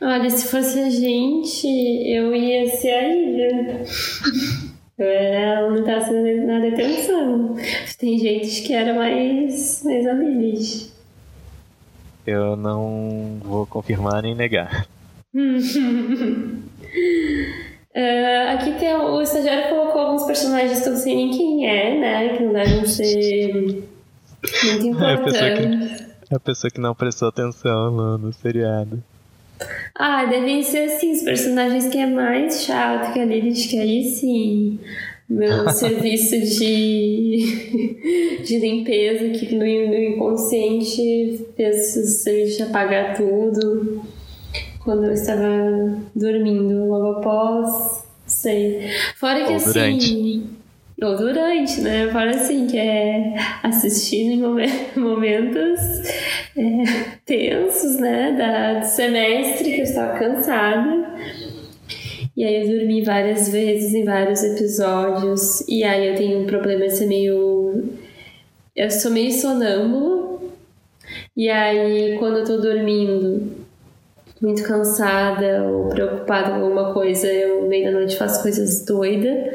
Olha, se fosse a gente, eu ia ser a Ida. Ela não tá sendo na detenção. Tem gente que era mais, mais habilis. Eu não vou confirmar nem negar. Uh, aqui tem o estagiário colocou alguns personagens que eu não sei nem quem é, né? Que não devem ser muito importantes. É a pessoa que, é a pessoa que não prestou atenção no, no seriado. Ah, devem ser assim, os personagens que é mais chato que a Lilith, que aí sim. Meu serviço de, de limpeza que no, no inconsciente fez o serviço apagar tudo quando eu estava dormindo, logo após, sei. Fora que Ou assim. Durante. Ou durante, né? Fora assim, que é assistindo em momentos é, tensos, né? Da, do semestre, que eu estava cansada. E aí eu dormi várias vezes em vários episódios. E aí eu tenho um problema de ser meio. Eu sou meio sonâmbula. E aí, quando eu tô dormindo, muito cansada ou preocupada com alguma coisa, eu meio da noite faço coisas doidas.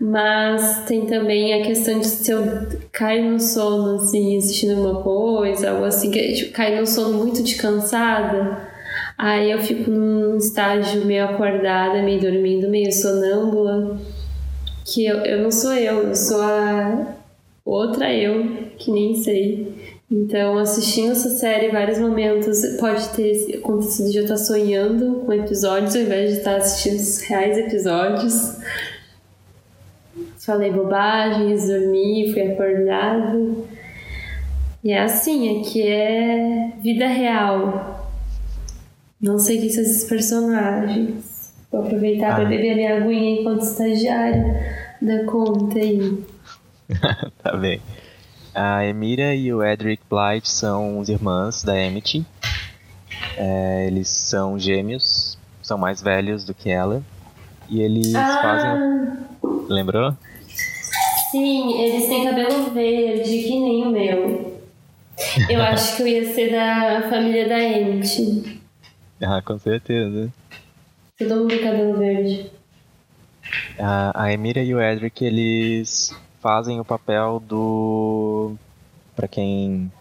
Mas tem também a questão de se eu caio no sono, assim, assistindo uma coisa, algo assim, que tipo, caio no sono muito de cansada, aí eu fico num estágio meio acordada, meio dormindo, meio sonâmbula, que eu, eu não sou eu, eu sou a outra eu, que nem sei. Então, assistindo essa série, em vários momentos pode ter acontecido de eu estar sonhando com episódios ao invés de estar assistindo os reais episódios. Falei bobagens, dormi, fui acordado. E é assim, aqui é vida real. Não sei quem são esses personagens. Vou aproveitar ah. para beber minha aguinha enquanto estagiária da conta aí. tá bem. A Emira e o Edric Blight são os irmãos da Emmett. É, eles são gêmeos, são mais velhos do que ela. E eles ah, fazem. Lembrou? Sim, eles têm cabelo verde, que nem o meu. Eu acho que eu ia ser da família da Emmett. Ah, com certeza. Todo mundo tem cabelo verde. A, a Emira e o Edric, eles fazem o papel do. Para quem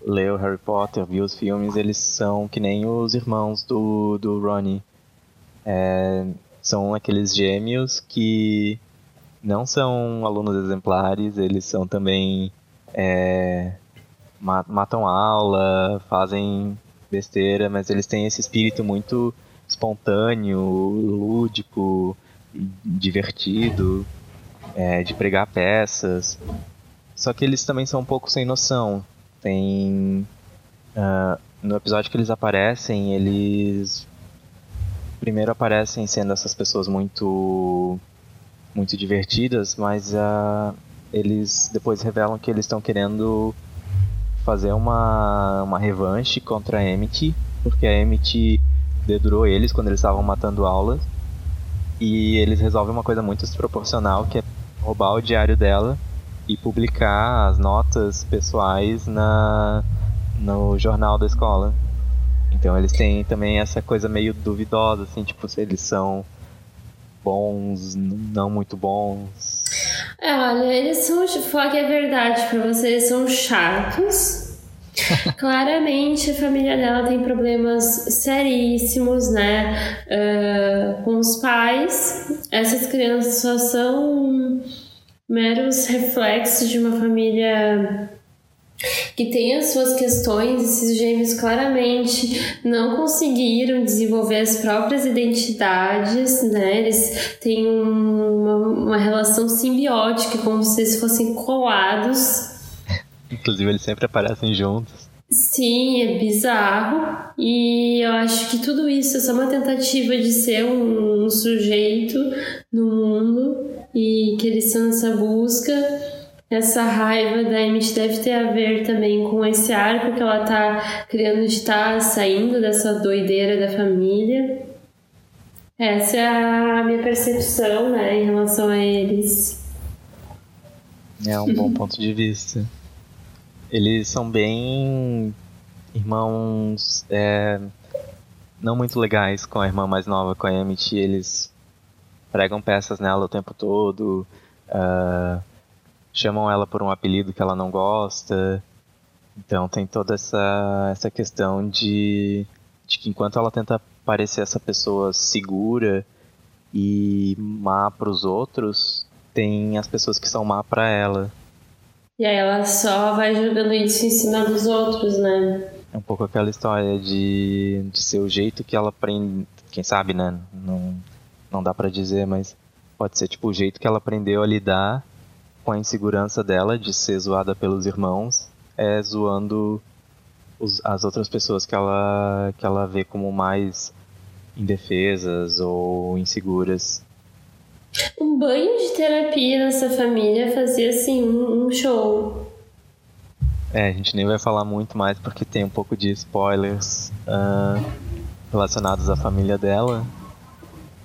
leu Harry Potter, viu os filmes, eles são que nem os irmãos do, do Ronnie. É, são aqueles gêmeos que não são alunos exemplares, eles são também. É, matam aula, fazem besteira, mas eles têm esse espírito muito espontâneo, lúdico, divertido é, de pregar peças. Só que eles também são um pouco sem noção. Tem. Uh, no episódio que eles aparecem, eles. Primeiro aparecem sendo essas pessoas muito. muito divertidas, mas uh, eles depois revelam que eles estão querendo fazer uma, uma revanche contra a Emmett, porque a Emmett dedurou eles quando eles estavam matando aulas. E eles resolvem uma coisa muito desproporcional, que é roubar o diário dela e publicar as notas pessoais na no jornal da escola. Então eles têm também essa coisa meio duvidosa, assim, tipo, se eles são bons, não muito bons. É, olha, eles são, falar que é verdade pra vocês, são chatos. Claramente a família dela tem problemas seríssimos, né? Uh, com os pais. Essas crianças só são meros reflexos de uma família que tem as suas questões, esses gêmeos claramente não conseguiram desenvolver as próprias identidades, né? Eles têm uma, uma relação simbiótica, como se eles fossem colados. Inclusive, eles sempre aparecem juntos. Sim, é bizarro. E eu acho que tudo isso é só uma tentativa de ser um, um sujeito no mundo e que eles estão nessa busca essa raiva da Emmett deve ter a ver também com esse arco que ela tá criando de estar tá saindo dessa doideira da família. Essa é a minha percepção, né, em relação a eles. É um bom ponto de vista. Eles são bem irmãos é, não muito legais com a irmã mais nova, com a Emmett. Eles pregam peças nela o tempo todo. Uh, chamam ela por um apelido que ela não gosta. Então tem toda essa, essa questão de, de que enquanto ela tenta parecer essa pessoa segura e má para os outros, tem as pessoas que são má para ela. E aí ela só vai jogando isso em cima dos outros, né? É um pouco aquela história de, de ser o jeito que ela aprende, quem sabe, né? Não, não dá para dizer, mas pode ser tipo o jeito que ela aprendeu a lidar com a insegurança dela de ser zoada pelos irmãos, é zoando os, as outras pessoas que ela, que ela vê como mais indefesas ou inseguras. Um banho de terapia nessa família fazia assim um, um show. É, a gente nem vai falar muito mais porque tem um pouco de spoilers uh, relacionados à família dela,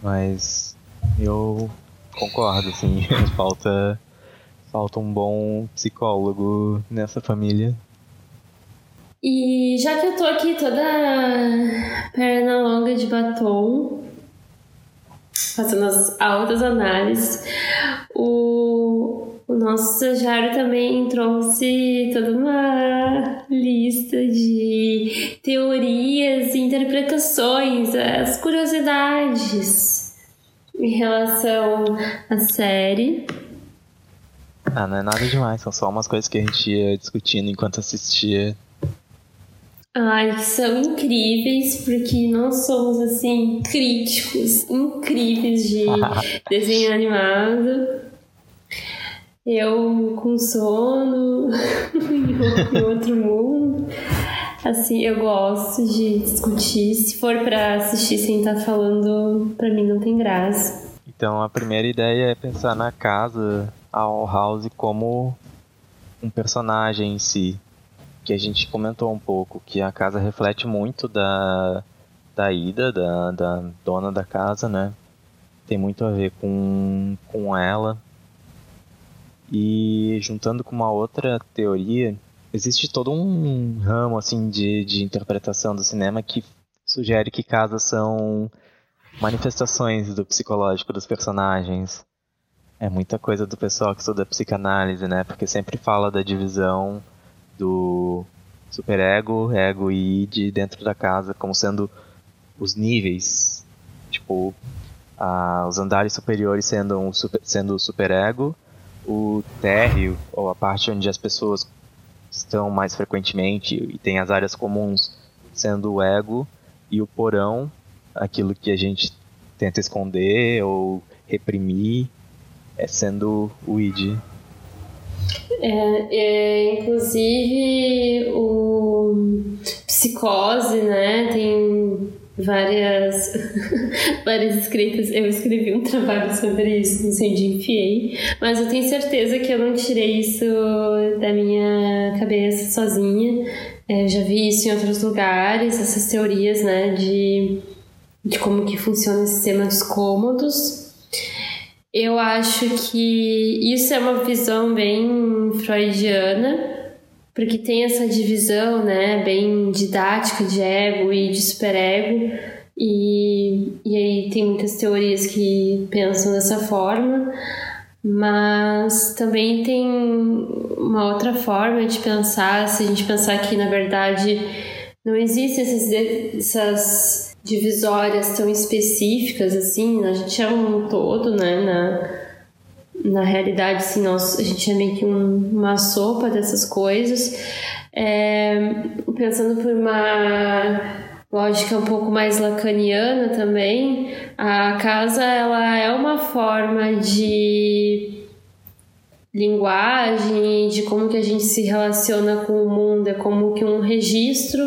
mas eu concordo, assim, falta Falta um bom psicólogo nessa família. E já que eu tô aqui toda perna longa de batom, fazendo as altas análises, o, o nosso estagiário também trouxe toda uma lista de teorias e interpretações, as curiosidades em relação à série. Ah, não é nada demais, são só umas coisas que a gente ia discutindo enquanto assistia. Ai, são incríveis, porque nós somos, assim, críticos incríveis de desenho animado. Eu com sono em outro mundo. Assim, eu gosto de discutir. Se for para assistir sem estar tá falando, para mim não tem graça. Então a primeira ideia é pensar na casa a All House como um personagem em si, que a gente comentou um pouco, que a casa reflete muito da, da Ida, da, da dona da casa, né? Tem muito a ver com, com ela. E juntando com uma outra teoria, existe todo um ramo assim de, de interpretação do cinema que sugere que casas são manifestações do psicológico dos personagens. É muita coisa do pessoal que estuda psicanálise, né? Porque sempre fala da divisão do superego, ego e id dentro da casa como sendo os níveis. Tipo, os andares superiores sendo, um super, sendo o superego, o térreo, ou a parte onde as pessoas estão mais frequentemente e tem as áreas comuns sendo o ego, e o porão, aquilo que a gente tenta esconder ou reprimir, é sendo o id. É, é, inclusive o psicose, né? Tem várias várias escritas. Eu escrevi um trabalho sobre isso, não sei onde enfiei, mas eu tenho certeza que eu não tirei isso da minha cabeça sozinha. É, já vi isso em outros lugares, essas teorias, né, de, de como que funciona o sistema dos cômodos. Eu acho que isso é uma visão bem freudiana, porque tem essa divisão, né, bem didática de ego e de superego, e, e aí tem muitas teorias que pensam dessa forma, Mas também tem uma outra forma de pensar, se a gente pensar que na verdade não existem essas, essas divisórias tão específicas assim, a gente é um todo, né? Na, na realidade, assim, nós, a gente é meio que um, uma sopa dessas coisas. É, pensando por uma lógica um pouco mais lacaniana também, a casa ela é uma forma de linguagem, de como que a gente se relaciona com o mundo, é como que um registro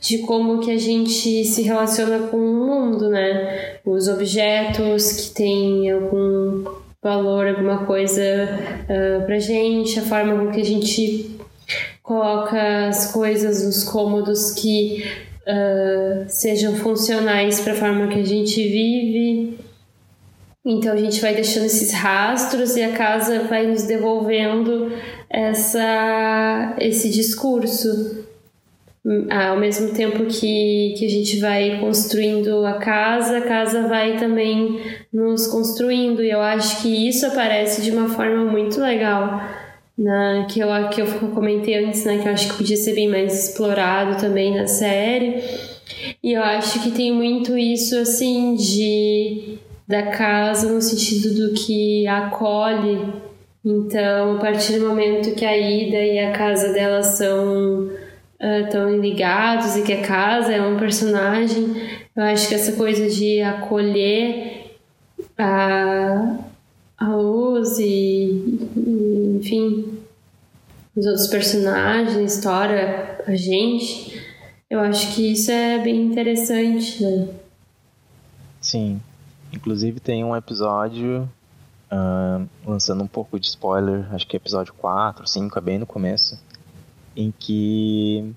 de como que a gente se relaciona com o mundo, né? Os objetos que têm algum valor, alguma coisa uh, pra gente, a forma como que a gente coloca as coisas nos cômodos que uh, sejam funcionais para a forma que a gente vive. Então a gente vai deixando esses rastros e a casa vai nos devolvendo essa, esse discurso. Ao mesmo tempo que, que a gente vai construindo a casa, a casa vai também nos construindo. E eu acho que isso aparece de uma forma muito legal na, que, eu, que eu comentei antes, né, que eu acho que podia ser bem mais explorado também na série. E eu acho que tem muito isso, assim, de da casa no sentido do que acolhe. Então, a partir do momento que a Ida e a casa dela são uh, tão ligados e que a casa é um personagem, eu acho que essa coisa de acolher a, a luz e, e, enfim, os outros personagens, história, a gente, eu acho que isso é bem interessante, né? Sim. Inclusive tem um episódio, uh, lançando um pouco de spoiler, acho que é episódio 4, 5, é bem no começo, em que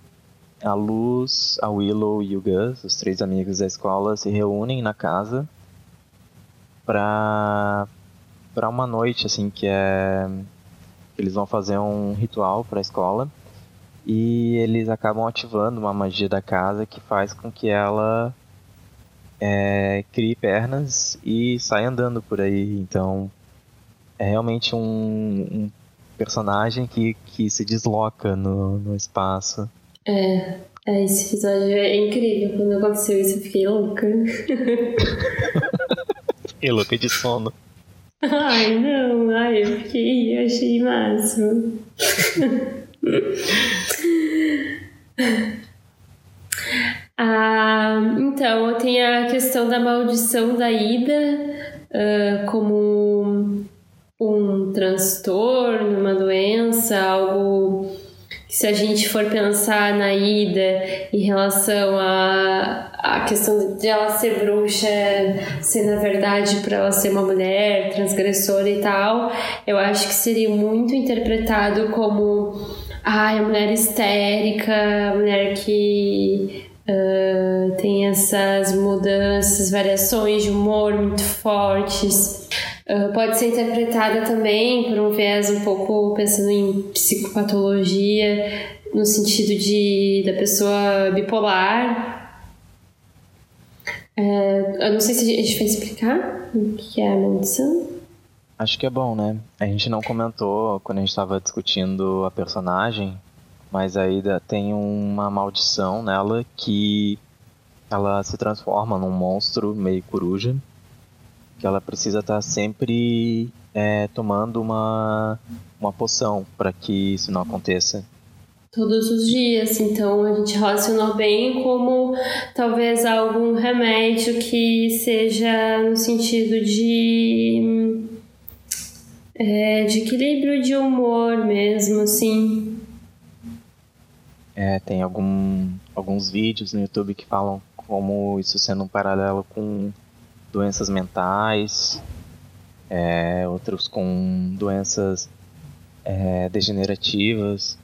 a Luz, a Willow e o Gus, os três amigos da escola, se reúnem na casa para para uma noite assim que é eles vão fazer um ritual para a escola e eles acabam ativando uma magia da casa que faz com que ela é, crie pernas e saia andando por aí. Então é realmente um, um personagem que, que se desloca no, no espaço. É, é, esse episódio é incrível. Quando aconteceu isso, eu fiquei louca. fiquei louca de sono. Ai, não, ai, eu fiquei, eu achei máximo. ah, então, tem a questão da maldição da ida uh, como transtorno, uma doença, algo se a gente for pensar na Ida em relação à a, a questão de ela ser bruxa, ser na verdade para ela ser uma mulher transgressora e tal, eu acho que seria muito interpretado como ai, a mulher histérica, a mulher que uh, tem essas mudanças, variações de humor muito fortes. Uh, pode ser interpretada também por um viés um pouco pensando em psicopatologia, no sentido de da pessoa bipolar. Uh, eu não sei se a gente vai explicar o que é a maldição. Acho que é bom, né? A gente não comentou quando a gente estava discutindo a personagem, mas aí tem uma maldição nela que ela se transforma num monstro meio coruja que ela precisa estar tá sempre é, tomando uma, uma poção para que isso não aconteça. Todos os dias, então a gente relacionou bem como talvez algum remédio que seja no sentido de, é, de equilíbrio de humor mesmo, assim. É, tem algum, alguns vídeos no YouTube que falam como isso sendo um paralelo com doenças mentais, é, outros com doenças é, degenerativas.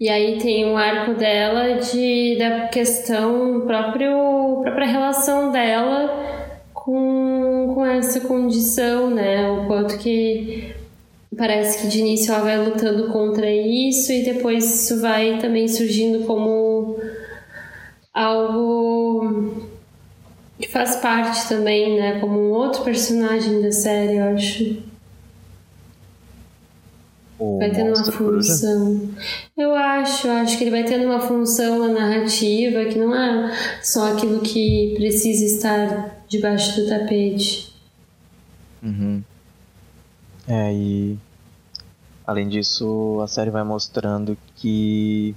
E aí tem um arco dela de da questão próprio própria relação dela com, com essa condição, né? O quanto que parece que de início ela vai lutando contra isso e depois isso vai também surgindo como algo faz parte também, né? Como um outro personagem da série, eu acho. O vai tendo uma coruja? função. Eu acho, eu acho que ele vai tendo uma função na narrativa que não é só aquilo que precisa estar debaixo do tapete. Uhum. É, e além disso, a série vai mostrando que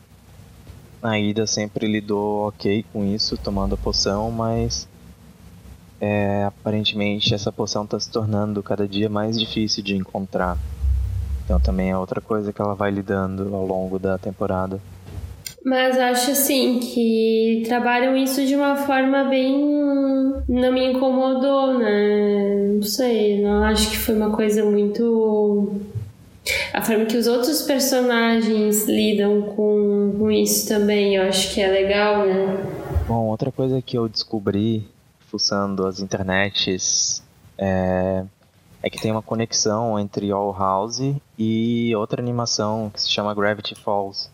a Ida sempre lidou ok com isso, tomando a poção, mas é, aparentemente essa poção está se tornando cada dia mais difícil de encontrar. Então também é outra coisa que ela vai lidando ao longo da temporada. Mas acho assim que trabalham isso de uma forma bem. Não me incomodou, né? Não sei, não acho que foi uma coisa muito. A forma que os outros personagens lidam com, com isso também, eu acho que é legal, né? Bom, outra coisa que eu descobri fuçando as internets é, é que tem uma conexão entre All House e outra animação que se chama Gravity Falls.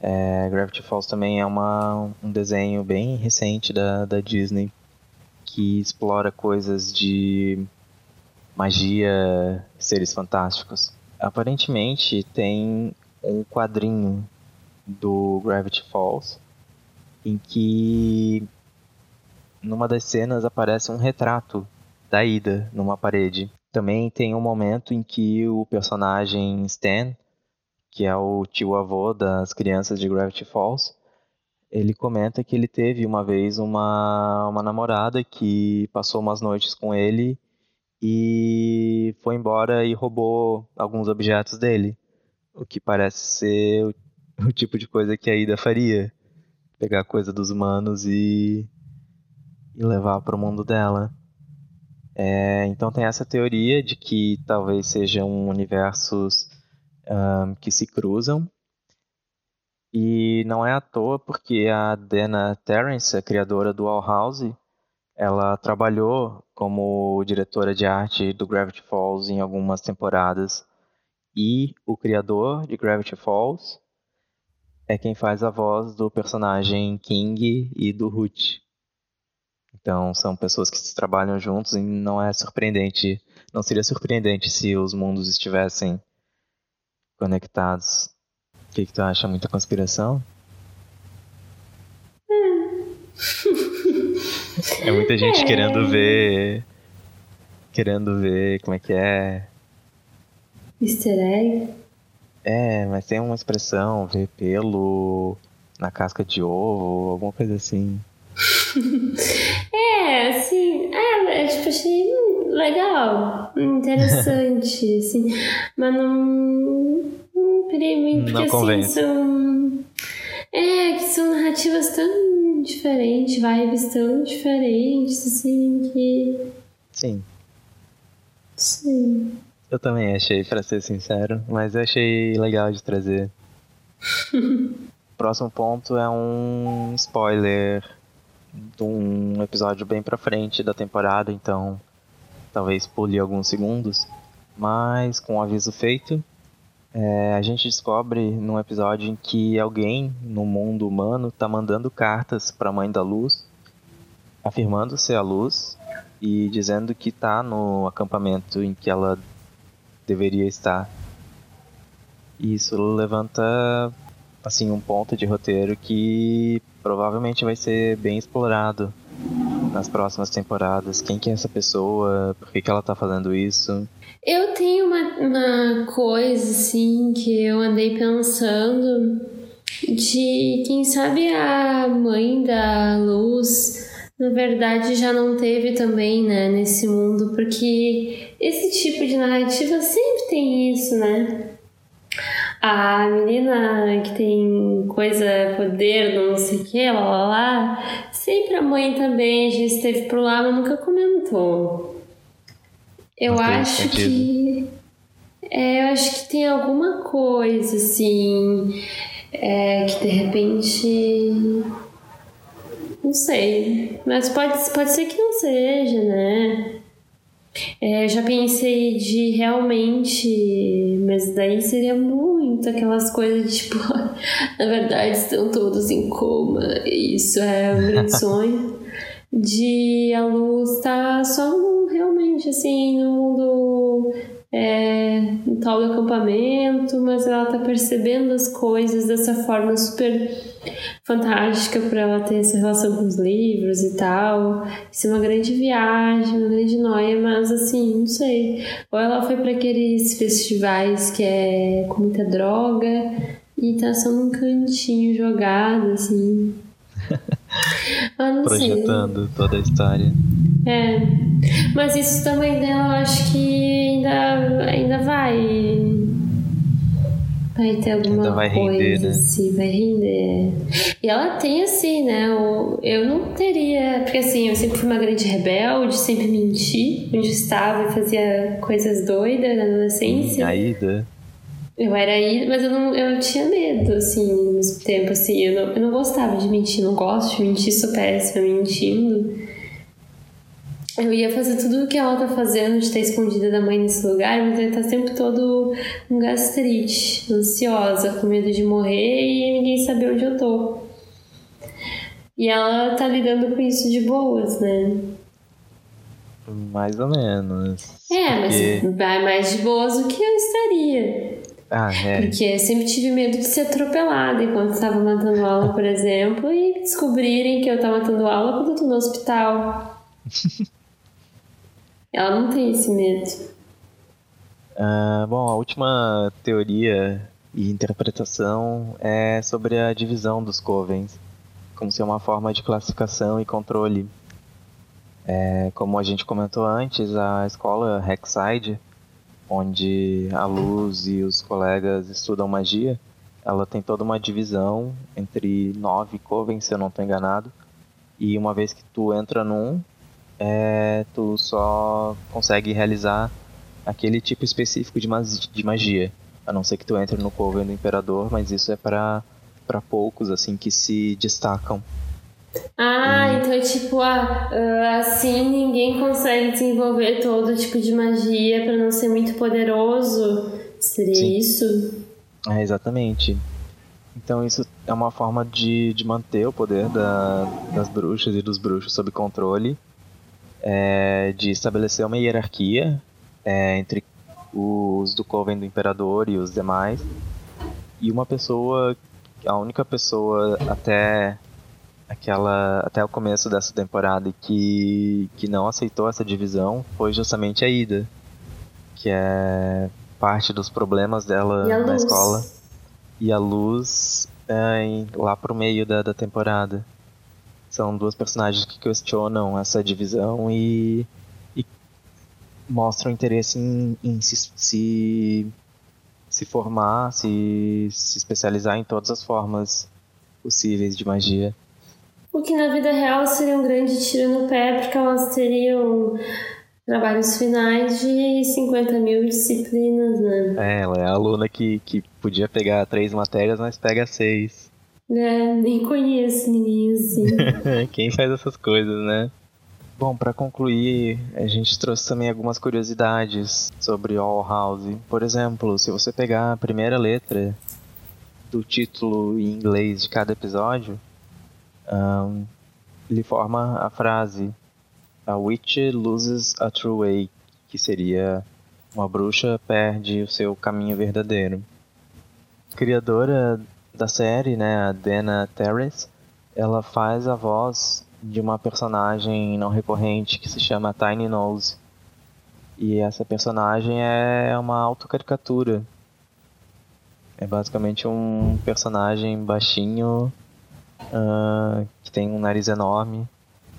É, Gravity Falls também é uma, um desenho bem recente da, da Disney que explora coisas de magia, seres fantásticos. Aparentemente tem um quadrinho do Gravity Falls em que numa das cenas aparece um retrato da Ida numa parede. Também tem um momento em que o personagem Stan, que é o tio-avô das crianças de Gravity Falls, ele comenta que ele teve uma vez uma, uma namorada que passou umas noites com ele e foi embora e roubou alguns objetos dele. O que parece ser o, o tipo de coisa que a Ida faria. Pegar coisa dos humanos e, e levar para o mundo dela. É, então tem essa teoria de que talvez sejam universos um, que se cruzam. E não é à toa porque a Dana Terrence, a criadora do All House, ela trabalhou como diretora de arte do Gravity Falls em algumas temporadas. E o criador de Gravity Falls é quem faz a voz do personagem King e do Root. Então são pessoas que trabalham juntos e não é surpreendente, não seria surpreendente se os mundos estivessem conectados. O que, que tu acha? Muita conspiração? é muita gente É. querendo ver. Querendo ver como é que é. Easter egg. É, mas tem uma expressão, ver pelo na casca de ovo, alguma coisa assim. É, assim, é, é, tipo, achei hum, legal, interessante, assim, mas não, não pirei muito, porque convence. assim, são, é, que são narrativas tão diferentes, vibes tão diferentes, assim, que, Sim, sim, eu também achei, pra ser sincero, mas eu achei legal de trazer. Próximo ponto é um spoiler de um episódio bem pra frente da temporada, então talvez pule alguns segundos. Mas com o aviso feito, é, a gente descobre num episódio em que alguém no mundo humano tá mandando cartas pra Mãe da Luz, afirmando ser a Luz e dizendo que tá no acampamento em que ela deveria estar. E isso levanta assim um ponto de roteiro que provavelmente vai ser bem explorado nas próximas temporadas. Quem que é essa pessoa? Por que, que ela tá fazendo isso? Eu tenho uma, uma coisa, assim, que eu andei pensando de quem sabe a mãe da luz, na verdade, já não teve também, né, nesse mundo, porque esse tipo de narrativa sempre tem isso, né? A menina que tem coisa, poder, não sei o que, lá, lá, lá, sempre a mãe também já esteve por lá, mas nunca comentou. Eu Não acho que. É, eu acho que tem alguma coisa, assim. é, que de repente. Não sei. Mas pode, pode ser que não seja, né? É, já pensei de realmente. Mas daí seria muito aquelas coisas de tipo. Na verdade, estão todos em coma. e Isso é um grande sonho. de a luz estar só realmente assim no mundo é, no tal do acampamento, mas ela tá percebendo as coisas dessa forma super fantástica para ela ter essa relação com os livros e tal. Isso é uma grande viagem, uma grande noia, mas assim, não sei. Ou ela foi para aqueles festivais que é com muita droga e tá só num cantinho jogado, assim. Projetando sei. toda a história. É. Mas isso também dela, acho que ainda, ainda vai. Vai ter alguma vai coisa, render, né? assim, vai render. E ela tem, assim, né? Eu não teria. Porque, assim, eu sempre fui uma grande rebelde, sempre menti onde estava e fazia coisas doidas na adolescência. A Ida. Eu era aí, mas eu não eu tinha medo, assim, no mesmo tempo, assim, eu não, eu não gostava de mentir, não gosto de mentir, sou péssima mentindo. Eu ia fazer tudo o que ela tá fazendo, de estar escondida da mãe nesse lugar, mas ele tá sempre todo com gastrite, ansiosa, com medo de morrer e ninguém saber onde eu tô. E ela tá lidando com isso de boas, né? Mais ou menos. É, mas Porque- vai mais de boas do que eu estaria. Ah, é. Porque eu sempre tive medo de ser atropelada enquanto estava matando aula, por exemplo, e descobrirem que eu estava matando aula quando eu tô no hospital. Ela não tem esse medo. Ah, bom, a última teoria e interpretação é sobre a divisão dos covens, como ser uma forma de classificação e controle. É, como a gente comentou antes, a escola Hexside, onde a Luz e os colegas estudam magia, ela tem toda uma divisão entre nove covens, se eu não estou enganado. E uma vez que tu entra num, é, tu só consegue realizar aquele tipo específico de, de magia. A não ser que tu entre no coven do imperador, mas isso é para para poucos assim que se destacam. Ah, então é tipo, ah, ah, assim ninguém consegue desenvolver todo tipo de magia pra não ser muito poderoso. Seria Sim. isso? É, exatamente. Então isso é uma forma de, de manter o poder da- das bruxas e dos bruxos sob controle, é, de estabelecer uma hierarquia é, entre os do coven do imperador e os demais, e uma pessoa, a única pessoa até aquela até o começo dessa temporada que que não aceitou essa divisão foi justamente a Ida, que é parte dos problemas dela na luz? escola e a luz é, em- lá pro meio da, da temporada. São duas personagens que questionam essa divisão e, e mostram interesse em, em se, se, se formar, se, se especializar em todas as formas possíveis de magia. O que na vida real seria um grande tiro no pé, porque elas teriam trabalhos finais de 50 mil disciplinas, né? É, ela é a aluna que, que podia pegar três matérias, mas pega seis. É, nem conheço ninguém assim. Quem faz essas coisas, né? Bom, pra concluir, a gente trouxe também algumas curiosidades sobre All House. Por exemplo, se você pegar a primeira letra do título em inglês de cada episódio, ahn, ele forma a frase A witch loses a true way, que seria uma bruxa perde o seu caminho verdadeiro. Criadora da série, né, a Dana Terrace, ela faz a voz de uma personagem não recorrente que se chama Tiny Nose. E essa personagem é uma autocaricatura. É basicamente um personagem baixinho ah, que tem um nariz enorme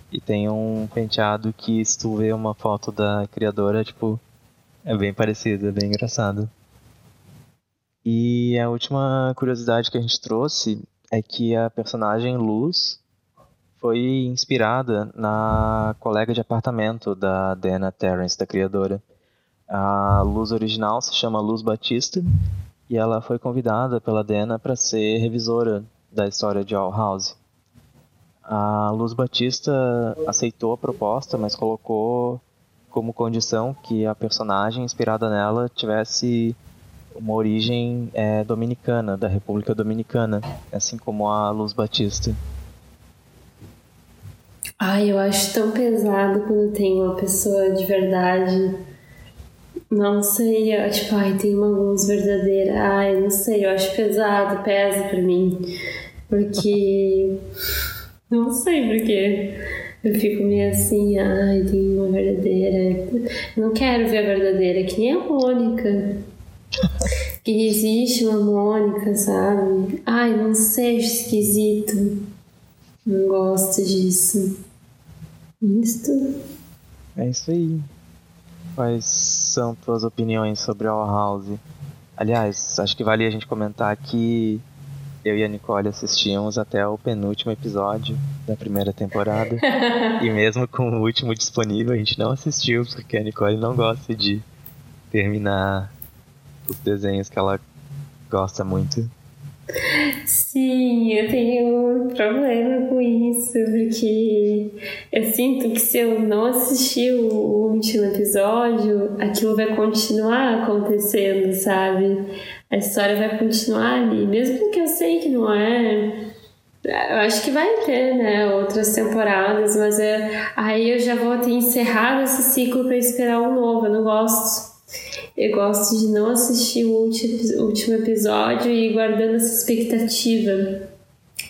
e tem um penteado que se tu vê uma foto da criadora, tipo, é bem parecido, é bem engraçado. E a última curiosidade que a gente trouxe é que a personagem Luz foi inspirada na colega de apartamento da Dana Terrence, da criadora. A Luz original se chama Luz Batista e ela foi convidada pela Dana para ser revisora da história de All House. A Luz Batista aceitou a proposta, mas colocou como condição que a personagem inspirada nela tivesse uma origem é, dominicana, da República Dominicana, assim como a Luz Batista. Ai, eu acho tão pesado quando tem uma pessoa de verdade. Não sei, eu, tipo, ai, tem uma luz verdadeira. Ai, não sei, eu acho pesado, pesa pra mim. Porque. Não sei porquê. Eu fico meio assim, ai, tem uma verdadeira. Não quero ver a verdadeira, que nem a Mônica. Que existe uma Mônica, sabe? Ai, não seja esquisito. Não gosto disso. Isto. É isso aí. Quais são tuas opiniões sobre Our House? Aliás, acho que vale a gente comentar que eu e a Nicole assistimos até o penúltimo episódio da primeira temporada. e mesmo com o último disponível, a gente não assistiu, porque a Nicole não gosta de terminar os desenhos que ela gosta muito. Sim, eu tenho um problema com isso, porque eu sinto que se eu não assistir o último episódio, aquilo vai continuar acontecendo, sabe? A história vai continuar ali, mesmo que eu sei que não é. Eu acho que vai ter, né, outras temporadas, mas é, aí eu já vou ter encerrado esse ciclo para esperar um novo. Eu não gosto. Eu gosto de não assistir o último episódio e guardando essa expectativa.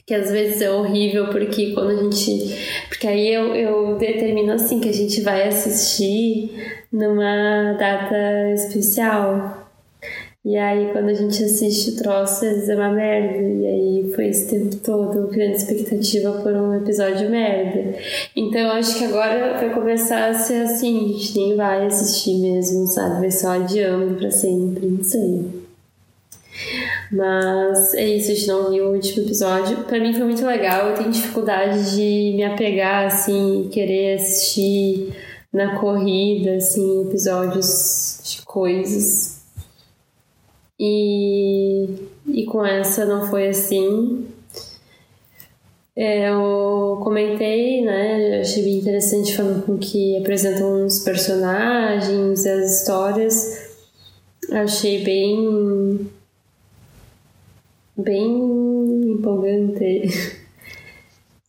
Que às vezes é horrível, porque quando a gente. Porque aí eu, eu determino assim que a gente vai assistir numa data especial. E aí, quando a gente assiste o troço, vezes é uma merda. E aí, foi esse tempo todo criando expectativa por um episódio merda. Então, acho que agora vai começar a ser assim: a gente nem vai assistir mesmo, sabe? Vai só adiando pra sempre, não sei. Mas é isso, a gente não viu o último episódio. Pra mim foi muito legal. Eu tenho dificuldade de me apegar, assim, querer assistir na corrida, assim, episódios de coisas e, e com essa não foi assim. É, eu comentei, né? Achei bem interessante forma com que apresentam os personagens, as histórias. Achei bem. bem empolgante.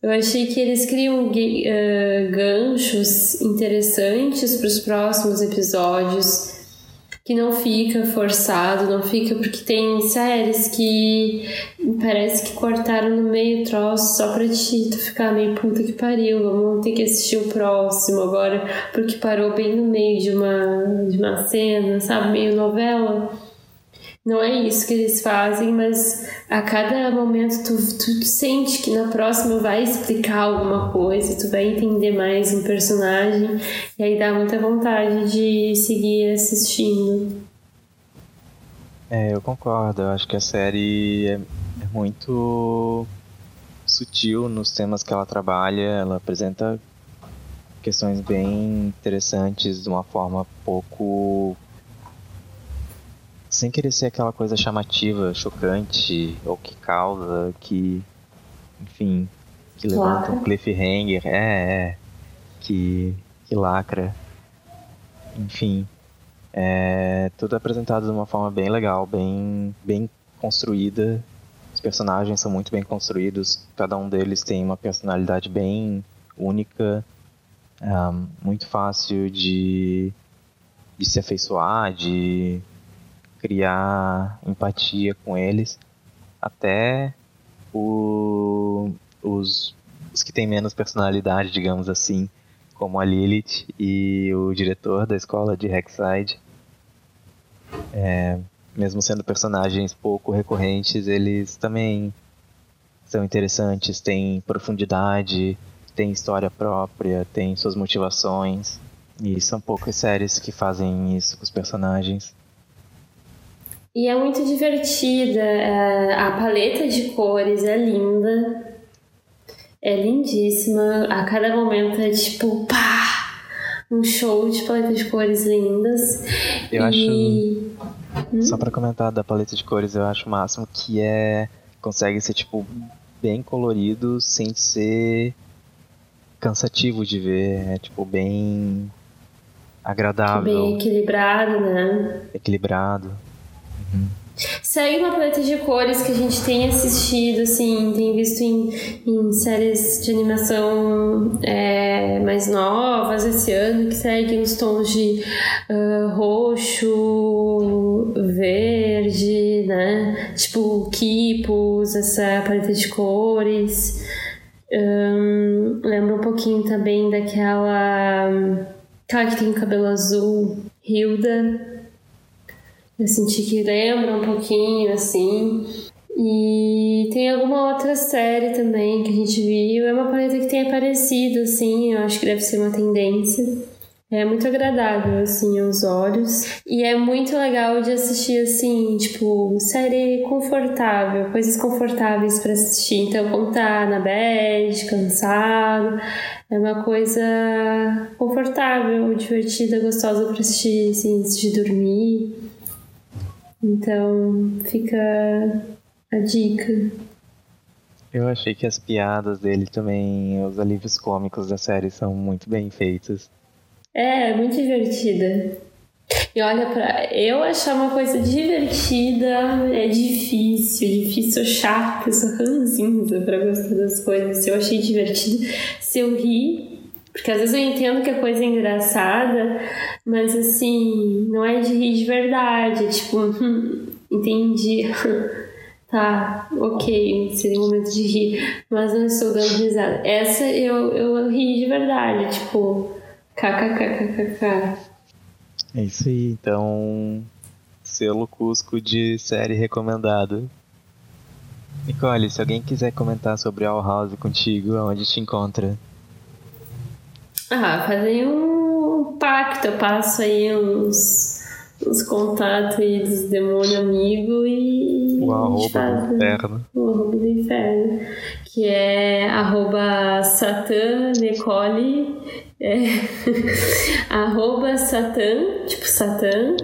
Eu achei que eles criam uh, ganchos interessantes para os próximos episódios que não fica forçado, não fica porque tem séries que parece que cortaram no meio troço só pra tu ficar meio puta que pariu, vamos ter que assistir o próximo agora porque parou bem no meio de uma, de uma cena, sabe, meio novela. Não é isso que eles fazem, mas a cada momento tu, tu sente que na próxima vai explicar alguma coisa, tu vai entender mais um personagem, e aí dá muita vontade de seguir assistindo. É, eu concordo. Eu acho que a série é, é muito sutil nos temas que ela trabalha. Ela apresenta questões bem interessantes de uma forma pouco sem querer ser aquela coisa chamativa, chocante, ou que causa, que, enfim, que levanta um cliffhanger, é, é, que, que lacra. Enfim, é tudo apresentado de uma forma bem legal, bem, bem construída. Os personagens são muito bem construídos, cada um deles tem uma personalidade bem única, um, muito fácil de, de se afeiçoar, de criar empatia com eles, até o, os, os que têm menos personalidade, digamos assim, como a Lilith e o diretor da escola de Rexide. É, mesmo sendo personagens pouco recorrentes, eles também são interessantes, têm profundidade, têm história própria, têm suas motivações. E são poucas séries que fazem isso com os personagens. E é muito divertida. É, a paleta de cores é linda. É lindíssima. A cada momento é tipo, pá! Um show de paleta de cores lindas. Eu e... acho. Hum? Só pra comentar da paleta de cores, eu acho o máximo que é. Consegue ser, tipo, bem colorido sem ser cansativo de ver. É, tipo, bem agradável. Bem equilibrado, né? Equilibrado. Segue uma paleta de cores que a gente tem assistido, assim, tem visto em, em séries de animação é, mais novas esse ano, que seguem os tons de uh, roxo, verde, né? Tipo, quipos, essa paleta de cores. Um, lembra um pouquinho também daquela. Aquela que tem cabelo azul, Hilda eu senti que lembra um pouquinho, assim. E tem alguma outra série também que a gente viu. É uma paleta que tem aparecido, assim, eu acho que deve ser uma tendência. É muito agradável, assim, aos olhos. E é muito legal de assistir, assim, tipo, série confortável, coisas confortáveis para assistir. Então, quando tá na bed, cansado, é uma coisa confortável, divertida, gostosa para assistir, assim, antes de dormir. Então fica a dica. Eu achei que as piadas dele também, os alívios cômicos da série são muito bem feitos. É, muito divertida. E olha, pra eu achar uma coisa divertida é difícil, difícil, chato, eu sou ranzinza pra gostar das coisas. Se eu achei divertido, se eu ri, porque às vezes eu entendo que a coisa é engraçada, mas assim, não é de rir de verdade. É tipo, hum, entendi. tá, ok, seria um momento de rir, mas não estou dando risada. Essa eu, eu ri de verdade, tipo, kkkkk. É isso aí, então. Selo Cusco de série recomendado. Nicole, se alguém quiser comentar sobre All House contigo, aonde te encontra? Ah, fazer um pacto. Eu passo aí uns, uns contatos aí dos demônios amigos e. O arroba do inferno. O arroba do inferno. Que é arroba Satan Nicole. É, arroba Satan, tipo Satan.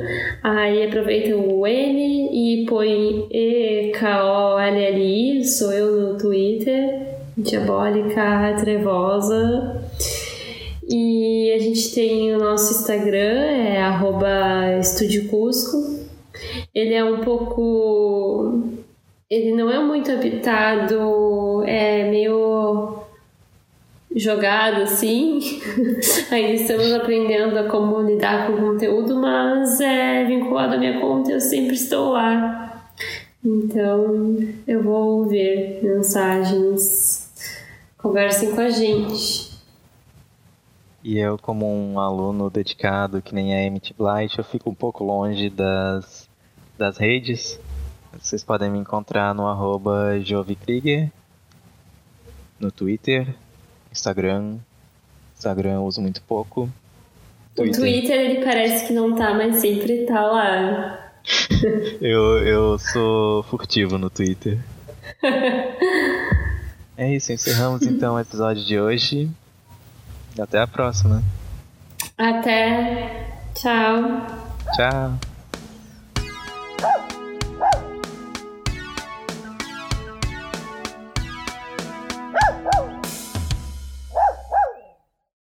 Aí aproveita o N e põe E-K-O-L-L-I. Sou eu no Twitter. Diabólica Trevosa. E a gente tem o nosso Instagram, é arroba Cusco. Ele é um pouco. Ele não é muito habitado, é meio jogado assim. Ainda estamos aprendendo a como lidar com o conteúdo, mas é vinculado à minha conta, eu sempre estou lá. Então eu vou ver mensagens. Conversem com a gente. E eu, como um aluno dedicado que nem a Emmett Blight, eu fico um pouco longe das, das redes. Vocês podem me encontrar no arroba Jovikrieger, no Twitter, Instagram. Instagram eu uso muito pouco. Twitter. O Twitter ele parece que não tá, mas sempre tá lá. eu, eu sou furtivo no Twitter. é isso, encerramos então o episódio de hoje. Até a próxima. Até. Tchau. Tchau.